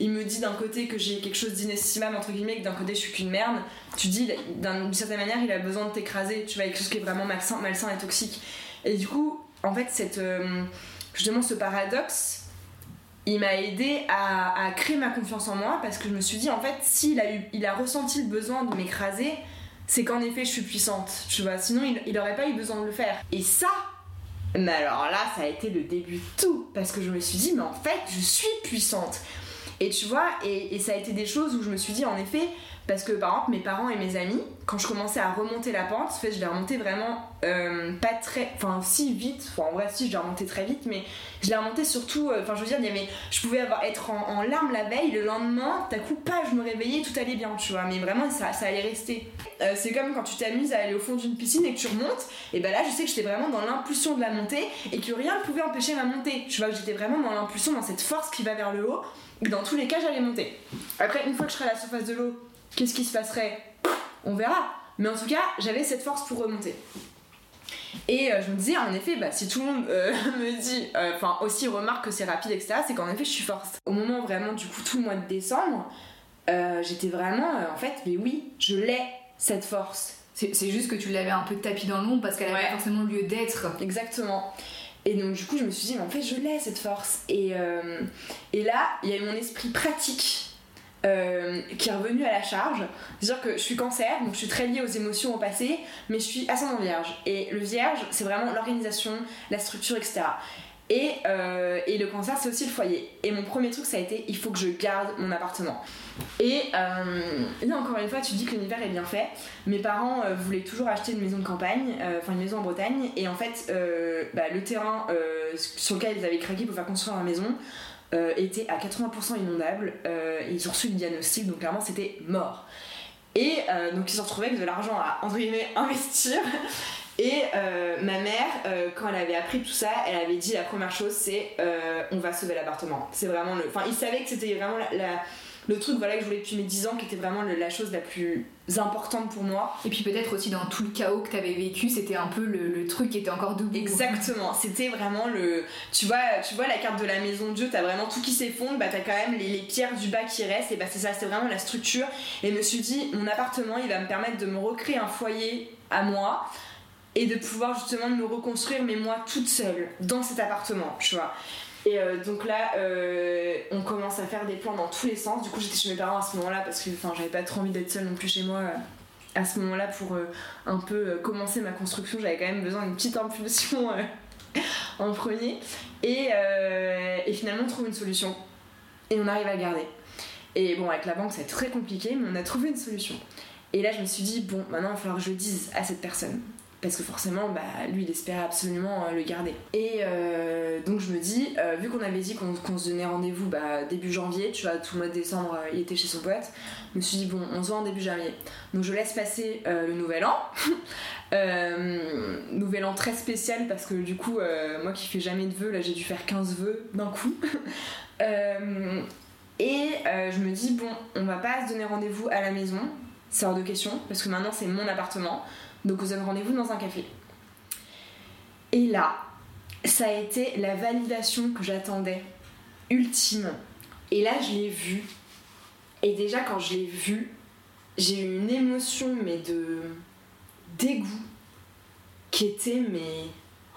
il me dit d'un côté que j'ai quelque chose d'inestimable entre guillemets que d'un côté je suis qu'une merde. Tu dis d'une certaine manière il a besoin de t'écraser tu vois quelque chose qui est vraiment malsain, malsain et toxique. Et du coup en fait cette euh, justement ce paradoxe il m'a aidé à, créer ma confiance en moi parce que je me suis dit en fait s'il a il a ressenti le besoin de m'écraser c'est qu'en effet je suis puissante tu vois. Sinon il, il aurait pas eu besoin de le faire. Et ça mais alors là ça a été le début de tout parce que je me suis dit mais en fait je suis puissante. Et tu vois, et, ça a été des choses où je me suis dit, en effet, parce que par exemple, mes parents et mes amis, quand je commençais à remonter la pente, en fait, je l'ai remonté vraiment euh, pas très. Enfin, si vite, enfin, en vrai, si, je l'ai remonté très vite, mais je l'ai remonté surtout. Euh, enfin, je veux dire, je pouvais avoir, être en, larmes la veille, le lendemain, d'un coup, pas, je me réveillais, tout allait bien, tu vois, mais vraiment, ça, allait rester. Euh, c'est comme quand tu t'amuses à aller au fond d'une piscine et que tu remontes, et ben là, je sais que j'étais vraiment dans l'impulsion de la montée et que rien ne pouvait empêcher ma montée. Tu vois, que j'étais vraiment dans l'impulsion, dans cette force qui va vers le haut dans tous les cas, j'allais monter. Après, une fois que je serai à la surface de l'eau, qu'est-ce qui se passerait? On verra. Mais en tout cas, j'avais cette force pour remonter. Et euh, je me disais, en effet, bah, si tout le monde euh, me dit, euh, enfin aussi remarque que c'est rapide, etc., c'est qu'en effet, je suis forte. Au moment vraiment, du coup, tout le mois de décembre, j'étais vraiment, en fait, mais oui, je l'ai, cette force. C'est juste que tu l'avais un peu tapis dans l'ombre parce qu'elle avait forcément lieu d'être. Exactement. Et donc du coup je me suis dit mais en fait je l'ai cette force. Et, et là il y a eu mon esprit pratique euh, qui est revenu à la charge. C'est-à-dire que je suis cancer, donc je suis très liée aux émotions au passé, mais je suis ascendant vierge. Et le vierge c'est vraiment l'organisation, la structure, etc. Et, euh, et, le cancer, c'est aussi le foyer. Et mon premier truc, ça a été il faut que je garde mon appartement. Et euh, là, encore une fois, tu dis que l'univers est bien fait. Mes parents voulaient toujours acheter une maison de campagne, enfin une maison en Bretagne. Et en fait, bah, le terrain sur lequel ils avaient craqué pour faire construire la maison, était à 80% inondable. ils ont reçu le diagnostic, donc clairement c'était mort. Et donc ils se retrouvaient avec de l'argent à entre guillemets investir. Et ma mère, quand elle avait appris tout ça, elle avait dit la première chose c'est on va sauver l'appartement. C'est vraiment le. Enfin, ils savaient que c'était vraiment la le truc voilà que je voulais depuis mes 10 ans qui était vraiment la chose la plus importante pour moi. Et puis peut-être aussi dans tout le chaos que tu avais vécu c'était un peu le, truc qui était encore debout. Exactement. C'était vraiment le tu vois tu vois la carte de la maison de Dieu t'as vraiment tout qui s'effondre bah t'as quand même les, pierres du bas qui restent et bah c'est ça c'est vraiment la structure. Et je me suis dit mon appartement il va me permettre de me recréer un foyer à moi et de pouvoir justement me reconstruire mais moi toute seule dans cet appartement tu vois et euh, donc là, euh, on commence à faire des plans dans tous les sens. Du coup, j'étais chez mes parents à ce moment-là parce que j'avais pas trop envie d'être seule non plus chez moi euh, à ce moment-là pour un peu commencer ma construction. J'avais quand même besoin d'une petite impulsion en premier. Et, finalement, on trouve une solution. Et on arrive à le garder. Et bon, avec la banque, c'est très compliqué, mais on a trouvé une solution. Et là, je me suis dit, bon, maintenant, il va falloir que je le dise à cette personne parce que forcément bah, lui il espérait absolument euh, le garder. Et euh, donc je me dis euh, vu qu'on avait dit qu'on se donnait rendez-vous bah, début janvier tu vois tout le mois de décembre il était chez son pote je me suis dit bon on se voit en début janvier. Donc je laisse passer le nouvel an. Nouvel an très spécial parce que du coup moi qui fais jamais de vœux là j'ai dû faire 15 vœux d'un coup. Et je me dis bon on va pas se donner rendez-vous à la maison. C'est hors de question parce que maintenant c'est mon appartement donc vous avez rendez-vous dans un café. Et là, ça a été la validation que j'attendais, ultime. Et là, je l'ai vu. Et déjà, quand je l'ai vu, j'ai eu une émotion, mais de dégoût, qui était, mais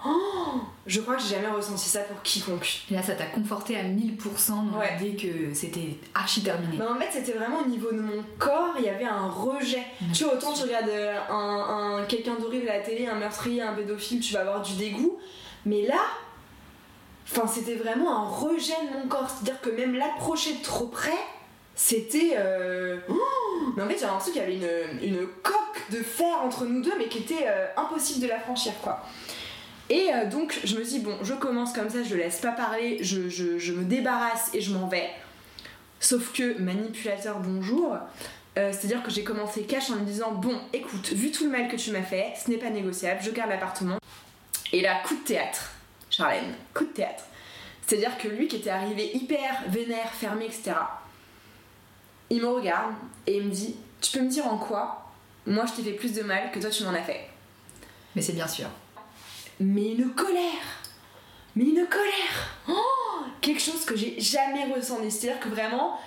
Oh je crois que j'ai jamais ressenti ça pour quiconque. Et là, ça t'a conforté à 1000% dans l'idée que c'était archi terminé. en fait, c'était vraiment au niveau de mon corps, il y avait un rejet. Tu vois, autant tu regardes euh, un, quelqu'un d'horrible à la télé, un meurtrier, un pédophile, tu vas avoir du dégoût. Mais là, enfin, c'était vraiment un rejet de mon corps. C'est-à-dire que même l'approcher de trop près, c'était. Euh, mais en fait, j'avais l'impression qu'il y avait une, une, coque de fer entre nous deux, mais qui était euh, impossible de la franchir, quoi. Et euh, donc je me dis, bon, je commence comme ça, je laisse pas parler, je, me débarrasse et je m'en vais. Sauf que manipulateur, bonjour. Euh, c'est-à-dire que j'ai commencé cash en me disant, bon, écoute, vu tout le mal que tu m'as fait, ce n'est pas négociable, je garde l'appartement. Et là, coup de théâtre, Charlène, coup de théâtre. C'est-à-dire que lui qui était arrivé hyper vénère, fermé, etc., il me regarde et il me dit, tu peux me dire en quoi moi je t'ai fait plus de mal que toi tu m'en as fait Mais c'est bien sûr mais une colère. Mais une colère. Oh quelque chose que j'ai jamais ressenti. C'est-à-dire que vraiment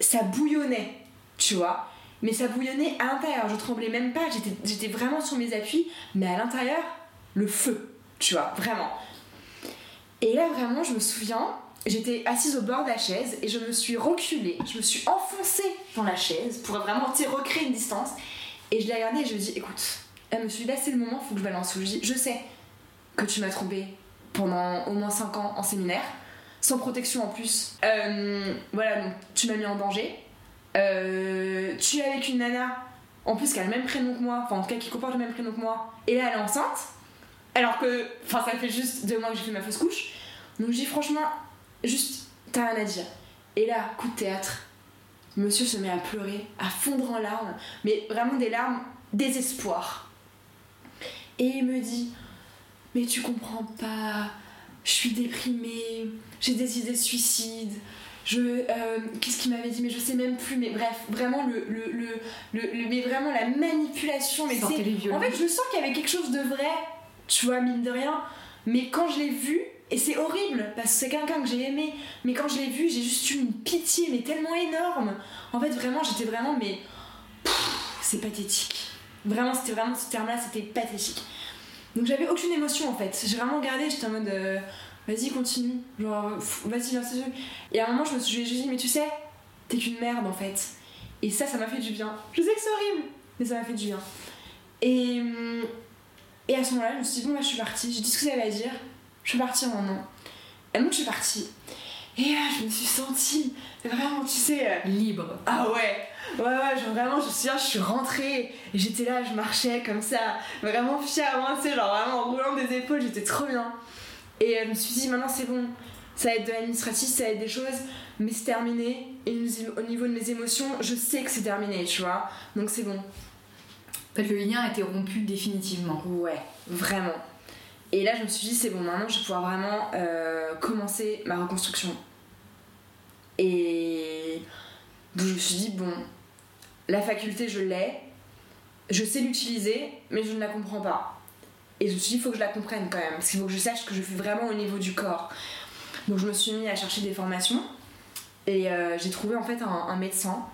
ça bouillonnait tu vois. Mais ça bouillonnait à l'intérieur. Je tremblais même pas. J'étais vraiment sur mes appuis mais à l'intérieur le feu tu vois vraiment. Et là vraiment je me souviens j'étais assise au bord de la chaise et je me suis reculée. Je me suis enfoncée dans la chaise pour vraiment recréer une distance. Et je l'ai regardée et je ai dit écoute elle me suis dit là c'est le moment, faut que je balance. Je dis je sais que tu m'as trompé pendant au moins 5 ans en séminaire, sans protection en plus. Euh, voilà, donc tu m'as mis en danger. Euh, tu es avec une nana, en plus qui a le même prénom que moi, enfin en tout cas qui comporte le même prénom que moi, et là elle est enceinte, alors que, enfin ça fait juste deux mois que j'ai fait ma fausse couche. Donc je dis franchement, juste, t'as rien à dire. Et là, coup de théâtre, monsieur se met à pleurer, à fondre en larmes, mais vraiment des larmes désespoir. Et il me dit Mais tu comprends pas, je suis déprimée, j'ai des idées de suicide. Je, euh, qu'est-ce qu'il m'avait dit mais je sais même plus mais bref vraiment le, le, le, mais vraiment la manipulation mais en fait je sens qu'il y avait quelque chose de vrai tu vois mine de rien. Mais quand je l'ai vu et c'est horrible parce que c'est quelqu'un que j'ai aimé mais quand je l'ai vu j'ai juste eu une pitié mais tellement énorme. En fait vraiment j'étais vraiment mais c'est pathétique vraiment c'était vraiment ce terme là c'était pathétique donc j'avais aucune émotion en fait. J'ai vraiment regardé, j'étais en mode euh, vas-y, continue. Genre, vas-y, viens, c'est Et à un moment, je me suis dit, mais tu sais, t'es qu'une merde en fait. Et ça, ça m'a fait du bien. Je sais que c'est horrible, mais ça m'a fait du bien. Et, et à ce moment-là, je me suis dit, bon, bah, je suis partie. J'ai dit ce que ça allait dire. Je suis partie maintenant. Et donc, je suis partie. Et là, je me suis sentie vraiment, tu sais. Euh, Libre. Ah ouais! Ouais, ouais, genre vraiment, je me souviens, je suis rentrée et j'étais là, je marchais comme ça, vraiment fière, moi, tu sais, genre vraiment en roulant des épaules, j'étais trop bien. Et euh, je me suis dit, maintenant c'est bon, ça va être de l'administratif, ça va être des choses, mais c'est terminé. Et au niveau de mes émotions, je sais que c'est terminé, tu vois. Donc c'est bon. En fait, le lien a été rompu définitivement. Ouais, vraiment. Et là, je me suis dit, c'est bon, maintenant, je vais pouvoir vraiment euh, commencer ma reconstruction. Et je me suis dit, bon, la faculté, je l'ai, je sais l'utiliser, mais je ne la comprends pas. Et je me suis dit, il faut que je la comprenne quand même, parce qu'il faut que je sache que je fais vraiment au niveau du corps. Donc je me suis mis à chercher des formations, et euh, j'ai trouvé en fait un, médecin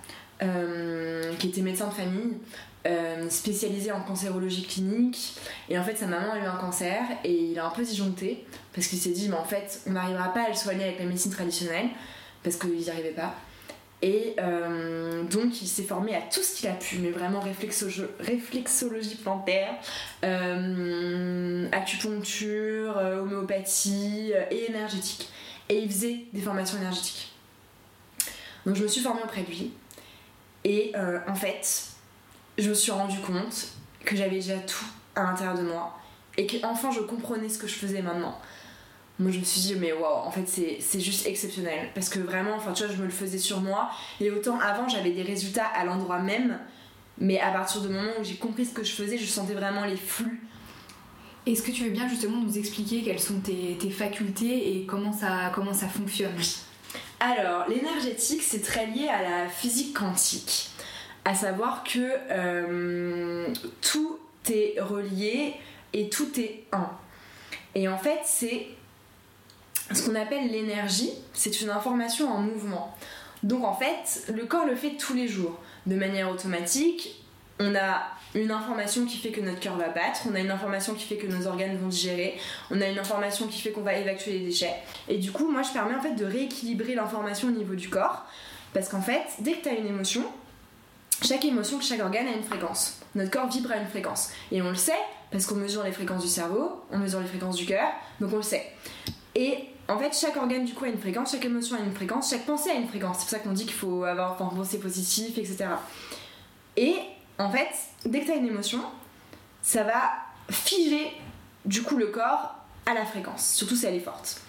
euh, qui était médecin de famille, euh, spécialisé en cancérologie clinique. Et en fait, sa maman a eu un cancer et il a un peu disjoncté parce qu'il s'est dit, mais en fait, on n'arrivera pas à le soigner avec la médecine traditionnelle parce qu'ils n'y arrivaient pas. Et euh, donc il s'est formé à tout ce qu'il a pu, mais vraiment réflexologie plantaire, euh, acupuncture, euh, homéopathie et énergétique. Et il faisait des formations énergétiques. Donc je me suis formée auprès de lui. Et en fait, je me suis rendu compte que j'avais déjà tout à l'intérieur de moi. Et qu'enfin je comprenais ce que je faisais maintenant moi je me suis dit mais waouh en fait c'est juste exceptionnel. Parce que vraiment enfin tu vois je me le faisais sur moi. Et autant avant j'avais des résultats à l'endroit même. Mais à partir du moment où j'ai compris ce que je faisais je sentais vraiment les flux. Est-ce que tu veux bien justement nous expliquer quelles sont tes, tes facultés et comment ça, comment ça fonctionne? Alors, l'énergétique, c'est très lié à la physique quantique. À savoir que euh, tout est relié et tout est un. Et en fait, c'est ce qu'on appelle l'énergie, c'est une information en mouvement. Donc en fait, le corps le fait tous les jours, de manière automatique. On a une information qui fait que notre cœur va battre, on a une information qui fait que nos organes vont digérer, on a une information qui fait qu'on va évacuer les déchets. Et du coup, moi je permets en fait de rééquilibrer l'information au niveau du corps, parce qu'en fait, dès que tu as une émotion, chaque émotion, chaque organe a une fréquence. Notre corps vibre à une fréquence. Et on le sait, parce qu'on mesure les fréquences du cerveau, on mesure les fréquences du cœur, donc on le sait. En fait, chaque organe du a une fréquence, chaque émotion a une fréquence, chaque pensée a une fréquence. C'est pour ça qu'on dit qu'il faut avoir enfin, pensée positive, etc. Et en fait, dès que tu as une émotion, ça va figer du coup le corps à la fréquence, surtout si elle est forte.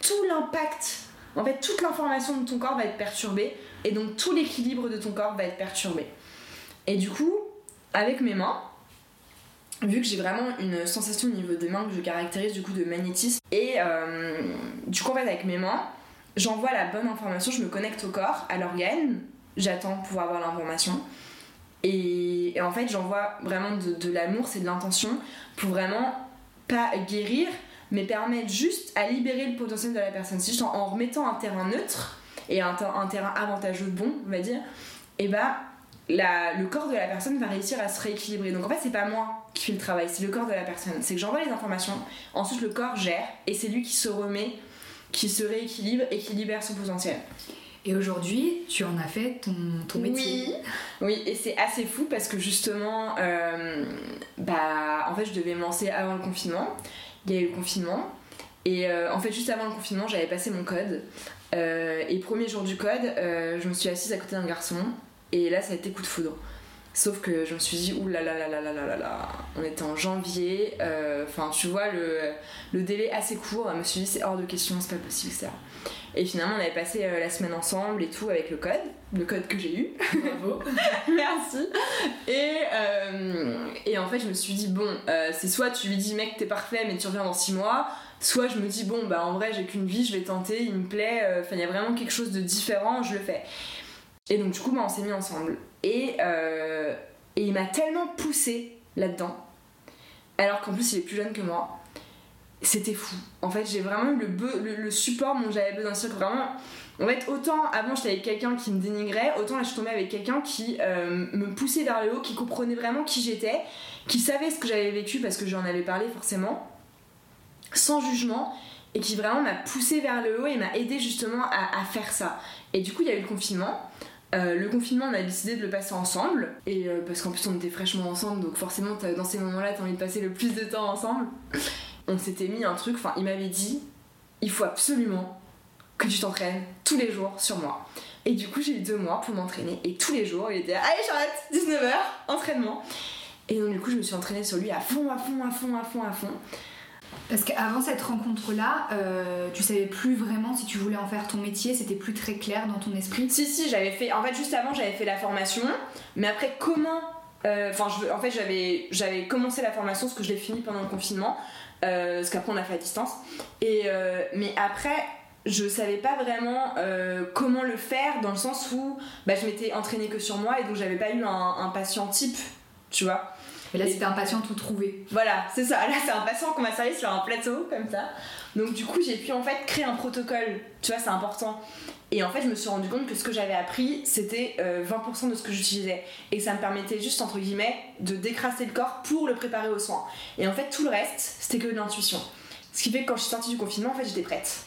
Tout l'impact, en fait, toute l'information de ton corps va être perturbée et donc tout l'équilibre de ton corps va être perturbé. Et du coup, avec mes mains, vu que j'ai vraiment une sensation au niveau des mains que je caractérise du coup de magnétisme et euh, du coup en fait avec mes mains j'envoie la bonne information je me connecte au corps à l'organe. J'attends pour avoir l'information. Et, en fait j'envoie vraiment de, l'amour c'est de l'intention pour vraiment pas guérir mais permettre juste à libérer le potentiel de la personne. Si en, en remettant un terrain neutre et un, un terrain avantageux bon on va dire et bah le corps de la personne va réussir à se rééquilibrer. Donc en fait, c'est pas moi qui fais le travail, c'est le corps de la personne. C'est que j'envoie les informations, ensuite le corps gère et c'est lui qui se remet, qui se rééquilibre et qui libère son potentiel. Et aujourd'hui, tu en as fait ton, ton métier. Oui, oui et c'est assez fou parce que justement, euh, bah, en fait, je devais me lancer avant le confinement. Il y a eu le confinement. Et euh, en fait, juste avant le confinement, j'avais passé mon code. Euh, et premier jour du code, je me suis assise à côté d'un garçon et là, ça a été coup de foudre. Sauf que je me suis dit, ouh là là là là là là là on était en janvier, euh, enfin tu vois le, le, délai assez court, je me suis dit c'est hors de question, c'est pas possible, etc. Et finalement on avait passé euh, la semaine ensemble et tout avec le code, le code que j'ai eu. Bravo. Merci. Et, euh, et en fait je me suis dit, bon, c'est soit tu lui dis mec t'es parfait mais tu reviens dans 6 mois, soit je me dis bon bah en vrai j'ai qu'une vie, je vais tenter, il me plaît, enfin il y a vraiment quelque chose de différent, je le fais. Et donc, du coup, on s'est mis ensemble. Et, euh, et il m'a tellement poussé là-dedans, alors qu'en plus, il est plus jeune que moi. C'était fou. En fait, j'ai vraiment eu le, le, support dont j'avais besoin. C'est vraiment. En fait, autant avant j'étais avec quelqu'un qui me dénigrait, autant là je suis tombée avec quelqu'un qui euh, me poussait vers le haut, qui comprenait vraiment qui j'étais, qui savait ce que j'avais vécu parce que j'en avais parlé forcément, sans jugement, et qui vraiment m'a poussé vers le haut et m'a aidé justement à, faire ça. Et du coup, il y a eu le confinement. Euh, le confinement, on a décidé de le passer ensemble, et euh, parce qu'en plus on était fraîchement ensemble, donc forcément dans ces moments-là, t'as envie de passer le plus de temps ensemble. On s'était mis un truc, enfin il m'avait dit, il faut absolument que tu t'entraînes tous les jours sur moi. Et du coup j'ai eu deux mois pour m'entraîner, et tous les jours il était, allez j'arrête, 19h, entraînement. Et donc du coup je me suis entraînée sur lui à fond, à fond, à fond, à fond, à fond. Parce qu'avant cette rencontre-là, euh, tu savais plus vraiment si tu voulais en faire ton métier, c'était plus très clair dans ton esprit Si, si, j'avais fait. En fait, juste avant, j'avais fait la formation, mais après, comment. euh, Enfin, en fait, j'avais, commencé la formation, ce que je l'ai fini pendant le confinement, euh, parce qu'après, on a fait à distance. Et, mais après, je savais pas vraiment comment le faire, dans le sens où bah, je m'étais entraînée que sur moi, et donc j'avais pas eu un, un patient type, tu vois. Et là, c'était un patient tout trouvé. Voilà, c'est ça. Là, c'est un patient qu'on m'a servi sur un plateau, comme ça. Donc, du coup, j'ai pu en fait créer un protocole. Tu vois, c'est important. Et en fait, je me suis rendu compte que ce que j'avais appris, c'était euh, 20% de ce que j'utilisais. Et ça me permettait juste, entre guillemets, de décrasser le corps pour le préparer aux soins. Et en fait, tout le reste, c'était que de l'intuition. Ce qui fait que quand je suis sortie du confinement, en fait, j'étais prête.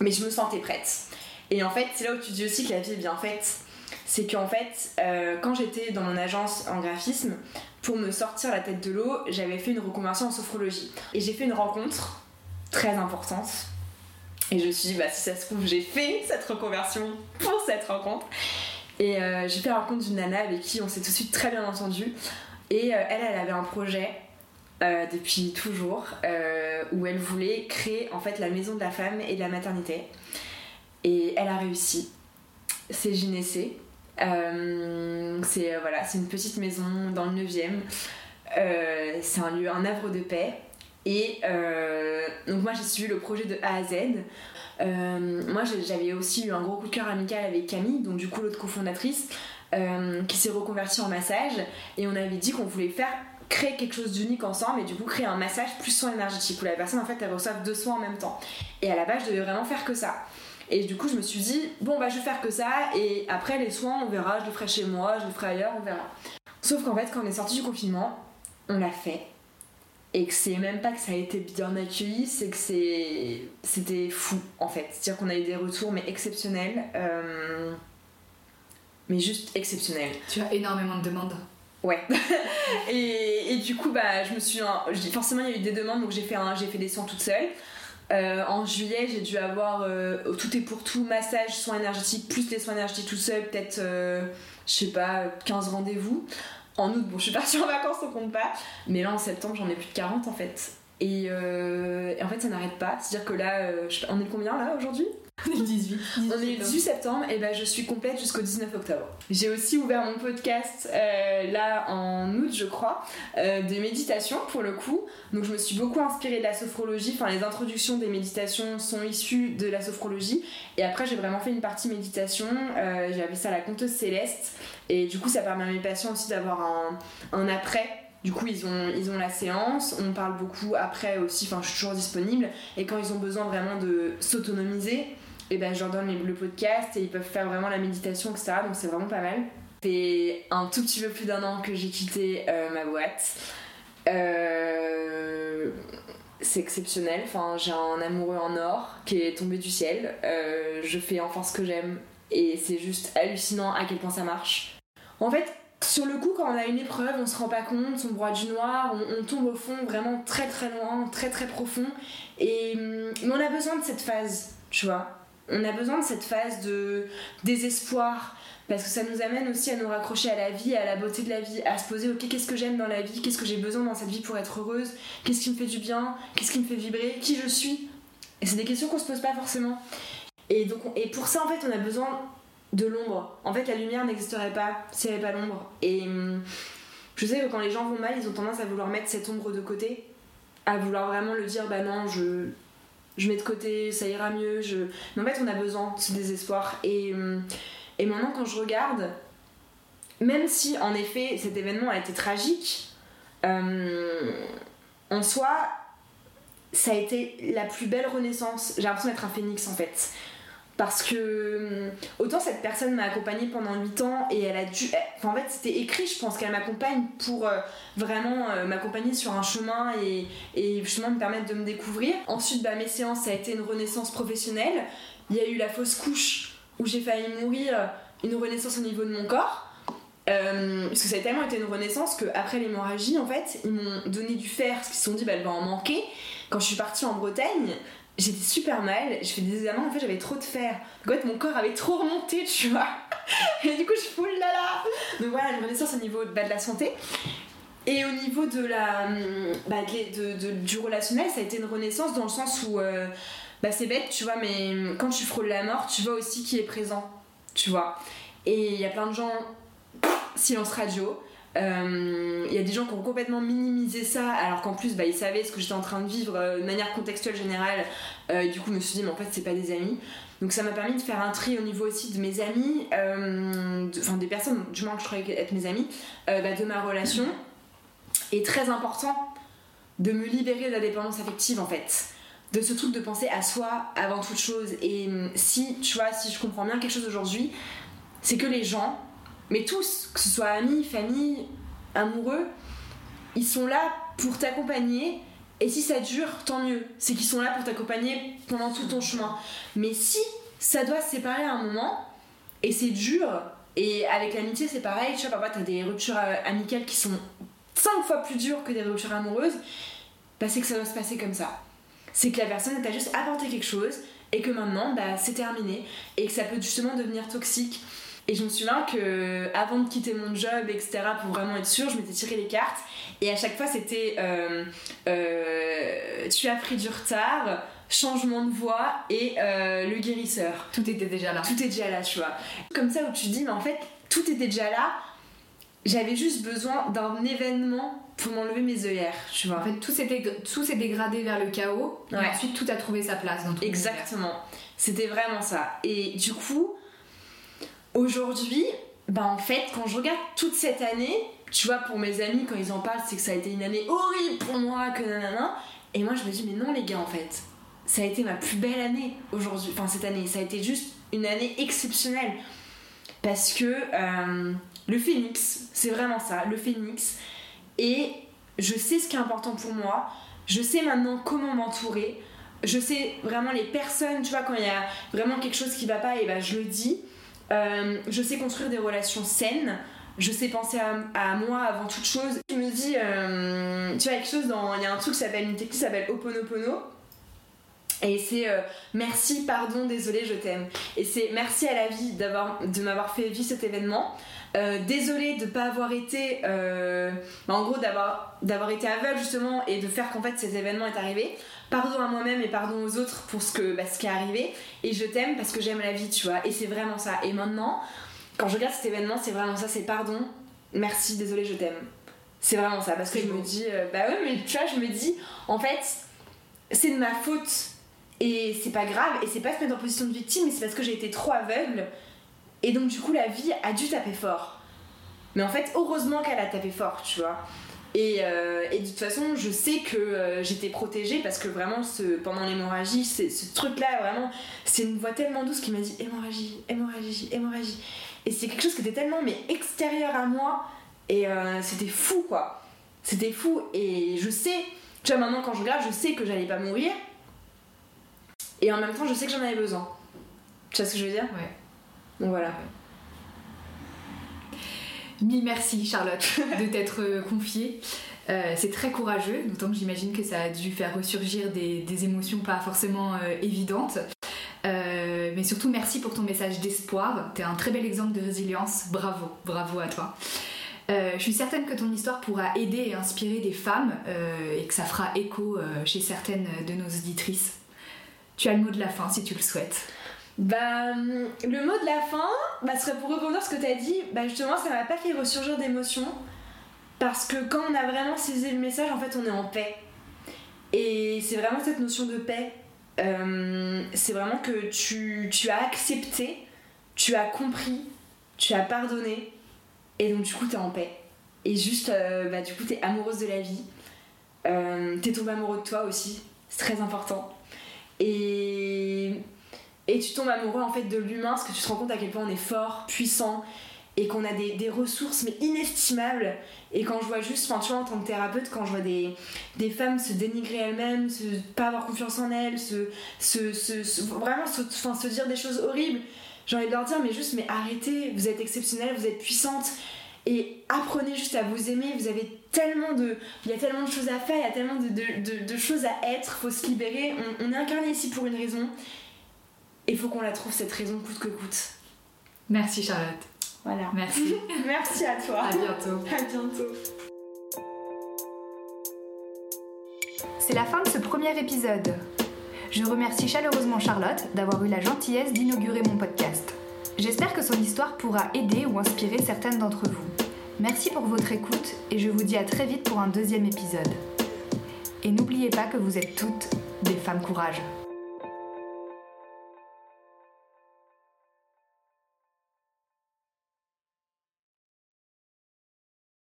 Mais je me sentais prête. Et en fait, c'est là où tu dis aussi que la vie est bien faite. C'est qu'en fait, euh, quand j'étais dans mon agence en graphisme, pour me sortir la tête de l'eau, j'avais fait une reconversion en sophrologie. Et j'ai fait une rencontre très importante. Et je me suis dit, bah, si ça se trouve, j'ai fait cette reconversion pour cette rencontre. Et euh, j'ai fait la rencontre d'une nana avec qui on s'est tout de suite très bien entendu. Et euh, elle, elle avait un projet euh, depuis toujours où elle voulait créer en fait la maison de la femme et de la maternité. Et elle a réussi. C'est Gynécée. Euh, c'est euh, voilà, une petite maison dans le 9e. Euh, c'est un lieu, un havre de paix. Et donc moi j'ai suivi le projet de A à Z. Moi j'avais aussi eu un gros coup de cœur amical avec Camille, donc du coup l'autre cofondatrice, qui s'est reconvertie en massage. Et on avait dit qu'on voulait faire créer quelque chose d'unique ensemble et du coup créer un massage plus soin énergétique où la personne en fait elle reçoit deux soins en même temps. Et à la base je devais vraiment faire que ça. Et du coup, je me suis dit, bon, bah, je vais faire que ça, et après, les soins, on verra, je le ferai chez moi, je le ferai ailleurs, on verra. Sauf qu'en fait, quand on est sorti du confinement, on l'a fait. Et que c'est même pas que ça a été bien accueilli, c'est que c'est c'était fou, en fait. C'est-à-dire qu'on a eu des retours, mais exceptionnels. euh, Mais juste exceptionnels. Tu as énormément de demandes. Ouais. et, et du coup, bah, je me suis. dis, forcément, il y a eu des demandes, donc j'ai fait, un, j'ai fait des soins toute seule. Euh, en juillet, j'ai dû avoir euh, tout et pour tout massage, soins énergétiques, plus les soins énergétiques tout seul, peut-être, euh, je sais pas, 15 rendez-vous. En août, bon, je suis partie en vacances, on compte pas. Mais là, en septembre, j'en ai plus de 40 en fait. Et, en fait, ça n'arrête pas. C'est-à-dire que là, je on est combien là aujourd'hui? 18. on est le 18 septembre et ben je suis complète jusqu'au 19 octobre. J'ai aussi ouvert mon podcast euh, là en août je crois, euh, de méditation pour le coup. Donc je me suis beaucoup inspirée de la sophrologie, enfin les introductions des méditations sont issues de la sophrologie. Et après j'ai vraiment fait une partie méditation, euh, j'ai appelé ça la conteuse céleste. Et du coup ça permet à mes patients aussi d'avoir un, un après. Du coup, ils ont, ils ont la séance, on parle beaucoup après aussi, enfin, je suis toujours disponible. Et quand ils ont besoin vraiment de s'autonomiser, et ben je leur donne le podcast et ils peuvent faire vraiment la méditation, etc. Donc c'est vraiment pas mal. Fait un tout petit peu plus d'un an que j'ai quitté euh, ma boîte. Euh, c'est exceptionnel. Enfin, j'ai un amoureux en or qui est tombé du ciel. Euh, je fais enfin ce que j'aime et c'est juste hallucinant à quel point ça marche. En fait, sur le coup, quand on a une épreuve, on se rend pas compte, on broie du noir, on, on tombe au fond vraiment très très loin, très très profond. Et hum, mais on a besoin de cette phase, tu vois. On a besoin de cette phase de désespoir parce que ça nous amène aussi à nous raccrocher à la vie, à la beauté de la vie, à se poser ok qu'est-ce que j'aime dans la vie, qu'est-ce que j'ai besoin dans cette vie pour être heureuse, qu'est-ce qui me fait du bien, qu'est-ce qui me fait vibrer, qui je suis. Et c'est des questions qu'on se pose pas forcément. Et donc on- et pour ça en fait on a besoin de l'ombre. En fait la lumière n'existerait pas s'il n'y avait pas l'ombre. Et hum, je sais que quand les gens vont mal, ils ont tendance à vouloir mettre cette ombre de côté, à vouloir vraiment le dire bah non je je mets de côté, ça ira mieux. Je... Mais en fait, on a besoin de ce désespoir. Et, hum, et maintenant, quand je regarde, même si en effet cet événement a été tragique, euh, en soi, ça a été la plus belle renaissance. J'ai l'impression d'être un phénix en fait. Parce que hum, autant cette personne m'a accompagnée pendant 8 ans et elle a dû. Enfin, en fait, c'était écrit, je pense qu'elle m'accompagne pour euh, vraiment euh, m'accompagner sur un chemin et, justement me permettre de me découvrir. Ensuite, bah, mes séances, ça a été une renaissance professionnelle. Il y a eu la fausse couche où j'ai failli mourir, une renaissance au niveau de mon corps. Euh, parce que ça a tellement été une renaissance qu'après l'hémorragie, en fait, ils m'ont donné du fer parce qu'ils se sont dit, bah, elle va en manquer. Quand je suis partie en Bretagne, j'étais super mal. Je fais des examens, en fait, j'avais trop de fer. Fait, mon corps avait trop remonté, tu vois. Et du coup, je fous là là. Donc voilà, une renaissance au niveau bah, de la santé. Et au niveau de la, bah, de, du relationnel, ça a été une renaissance dans le sens où, euh, bah, c'est bête, tu vois, mais quand tu frôles la mort, tu vois aussi qui est présent, tu vois. Et il y a plein de gens, silence radio, il euh, y a des gens qui ont complètement minimisé ça alors qu'en plus bah, ils savaient ce que j'étais en train de vivre euh, de manière contextuelle générale. Euh, du coup je me suis dit mais en fait c'est pas des amis. Donc ça m'a permis de faire un tri au niveau aussi de mes amis enfin des personnes du moins que je croyais être mes amis bah, de ma relation. Et très important de me libérer de la dépendance affective en fait. De ce truc de penser à soi avant toute chose. Et si tu vois si je comprends bien quelque chose aujourd'hui c'est que les gens mais tous, que ce soit amis, famille, amoureux, ils sont là pour t'accompagner. Et si ça dure, tant mieux. C'est qu'ils sont là pour t'accompagner pendant tout ton chemin. Mais si ça doit se séparer à un moment, et c'est dur, et avec l'amitié c'est pareil, tu vois, parfois t'as des ruptures euh, amicales qui sont 5 fois plus dures que des ruptures amoureuses, bah c'est que ça doit se passer comme ça. C'est que la personne t'a juste apporté quelque chose, et que maintenant, bah c'est terminé, et que ça peut justement devenir toxique. Et je me souviens que avant de quitter mon job, etc., pour vraiment être sûre, je m'étais tiré les cartes. Et à chaque fois, c'était euh, euh, tu as pris du retard, changement de voix et euh, le guérisseur. Tout était déjà là. Tout est déjà là, tu vois. Comme ça où tu dis, mais en fait, tout était déjà là. J'avais juste besoin d'un événement pour m'enlever mes œillères, tu vois. En fait, tout s'est dégradé vers le chaos. Et ensuite, tout a trouvé sa place dans ton Exactement. C'était vraiment ça. Et du coup, Aujourd'hui, bah en fait, quand je regarde toute cette année, tu vois, pour mes amis, quand ils en parlent, c'est que ça a été une année horrible pour moi, que nanana. Et moi, je me dis, mais non, les gars, en fait, ça a été ma plus belle année aujourd'hui, enfin cette année. Ça a été juste une année exceptionnelle. Parce que euh, le phénix, c'est vraiment ça, le phénix. Et je sais ce qui est important pour moi. Je sais maintenant comment m'entourer. Je sais vraiment les personnes, tu vois, quand il y a vraiment quelque chose qui va pas, et ben je le dis. Euh, je sais construire des relations saines. Je sais penser à, moi avant toute chose. Je me dis, euh, tu vois, quelque chose dans. Il y a un truc qui s'appelle, une technique qui s'appelle Oponopono. Et c'est euh, merci, pardon, désolé, je t'aime. Et c'est merci à la vie de m'avoir fait vivre cet événement. désolé de ne pas avoir été. Bah, en gros, d'avoir, d'avoir été aveugle justement et de faire qu'en fait cet événement est arrivé pardon à moi-même et pardon aux autres pour ce, que, bah, ce qui est arrivé. Et je t'aime parce que j'aime la vie, tu vois. Et c'est vraiment ça. Et maintenant, quand je regarde cet événement, c'est vraiment ça c'est pardon, merci, désolé, je t'aime. C'est vraiment ça. Parce que je me dis, euh, bah ouais, mais tu vois, je me dis, en fait, c'est de ma faute. Et c'est pas grave. Et c'est pas se mettre en position de victime, mais c'est parce que j'ai été trop aveugle. Et donc, du coup, la vie a dû taper fort. Mais en fait, heureusement qu'elle a tapé fort, tu vois. Euh, et, de toute façon, je sais que euh, j'étais protégée parce que vraiment, ce, pendant l'hémorragie, ce truc-là, vraiment, c'est une voix tellement douce qui m'a dit hémorragie, hémorragie, hémorragie. Et c'est quelque chose qui était tellement mais extérieur à moi. Et euh, c'était fou, quoi. C'était fou. Et je sais, tu vois, maintenant, quand je regarde, je sais que j'allais pas mourir. Et en même temps, je sais que j'en avais besoin. Tu vois ce que je veux dire? Ouais. Donc voilà. Mille merci Charlotte de t'être euh, confiée. Euh, c'est très courageux, d'autant que j'imagine que ça a dû faire ressurgir des, émotions pas forcément euh, évidentes. mais surtout merci pour ton message d'espoir. T'es un très bel exemple de résilience. Bravo, bravo à toi. je suis certaine que ton histoire pourra aider et inspirer des femmes et que ça fera écho chez certaines de nos auditrices. Tu as le mot de la fin si tu le souhaites. Bah, le mot de la fin bah, serait pour à ce que tu as dit. Bah, justement, ça m'a pas fait ressurgir d'émotions. Parce que quand on a vraiment saisi le message, en fait, on est en paix. Et c'est vraiment cette notion de paix. Euh, c'est vraiment que tu, tu, as accepté, tu as compris, tu as pardonné. Et donc, du coup, tu es en paix. Et juste, euh, bah, du coup, tu es amoureuse de la vie. Euh, tu es tombé amoureux de toi aussi. C'est très important. Et et tu tombes amoureux en fait de l'humain parce que tu te rends compte à quel point on est fort, puissant et qu'on a des, des, ressources mais inestimables. Et quand je vois juste enfin tu vois en tant que thérapeute quand je vois des, des femmes se dénigrer elles-mêmes se pas avoir confiance en elles se, se, se, vraiment se, dire des choses horribles j'ai envie de leur dire mais juste mais arrêtez vous êtes exceptionnelle vous êtes puissante et apprenez juste à vous aimer vous avez tellement de il y a tellement de choses à faire il y a tellement de, de, de, choses à être faut se libérer. On, on est incarné ici pour une raison il faut qu'on la trouve cette raison coûte que coûte. Merci Charlotte. Voilà. Merci. Merci à toi. À bientôt. À bientôt. c'est la fin de ce premier épisode. Je remercie chaleureusement Charlotte d'avoir eu la gentillesse d'inaugurer mon podcast. J'espère que son histoire pourra aider ou inspirer certaines d'entre vous. Merci pour votre écoute et je vous dis à très vite pour un deuxième épisode. Et n'oubliez pas que vous êtes toutes des femmes courage.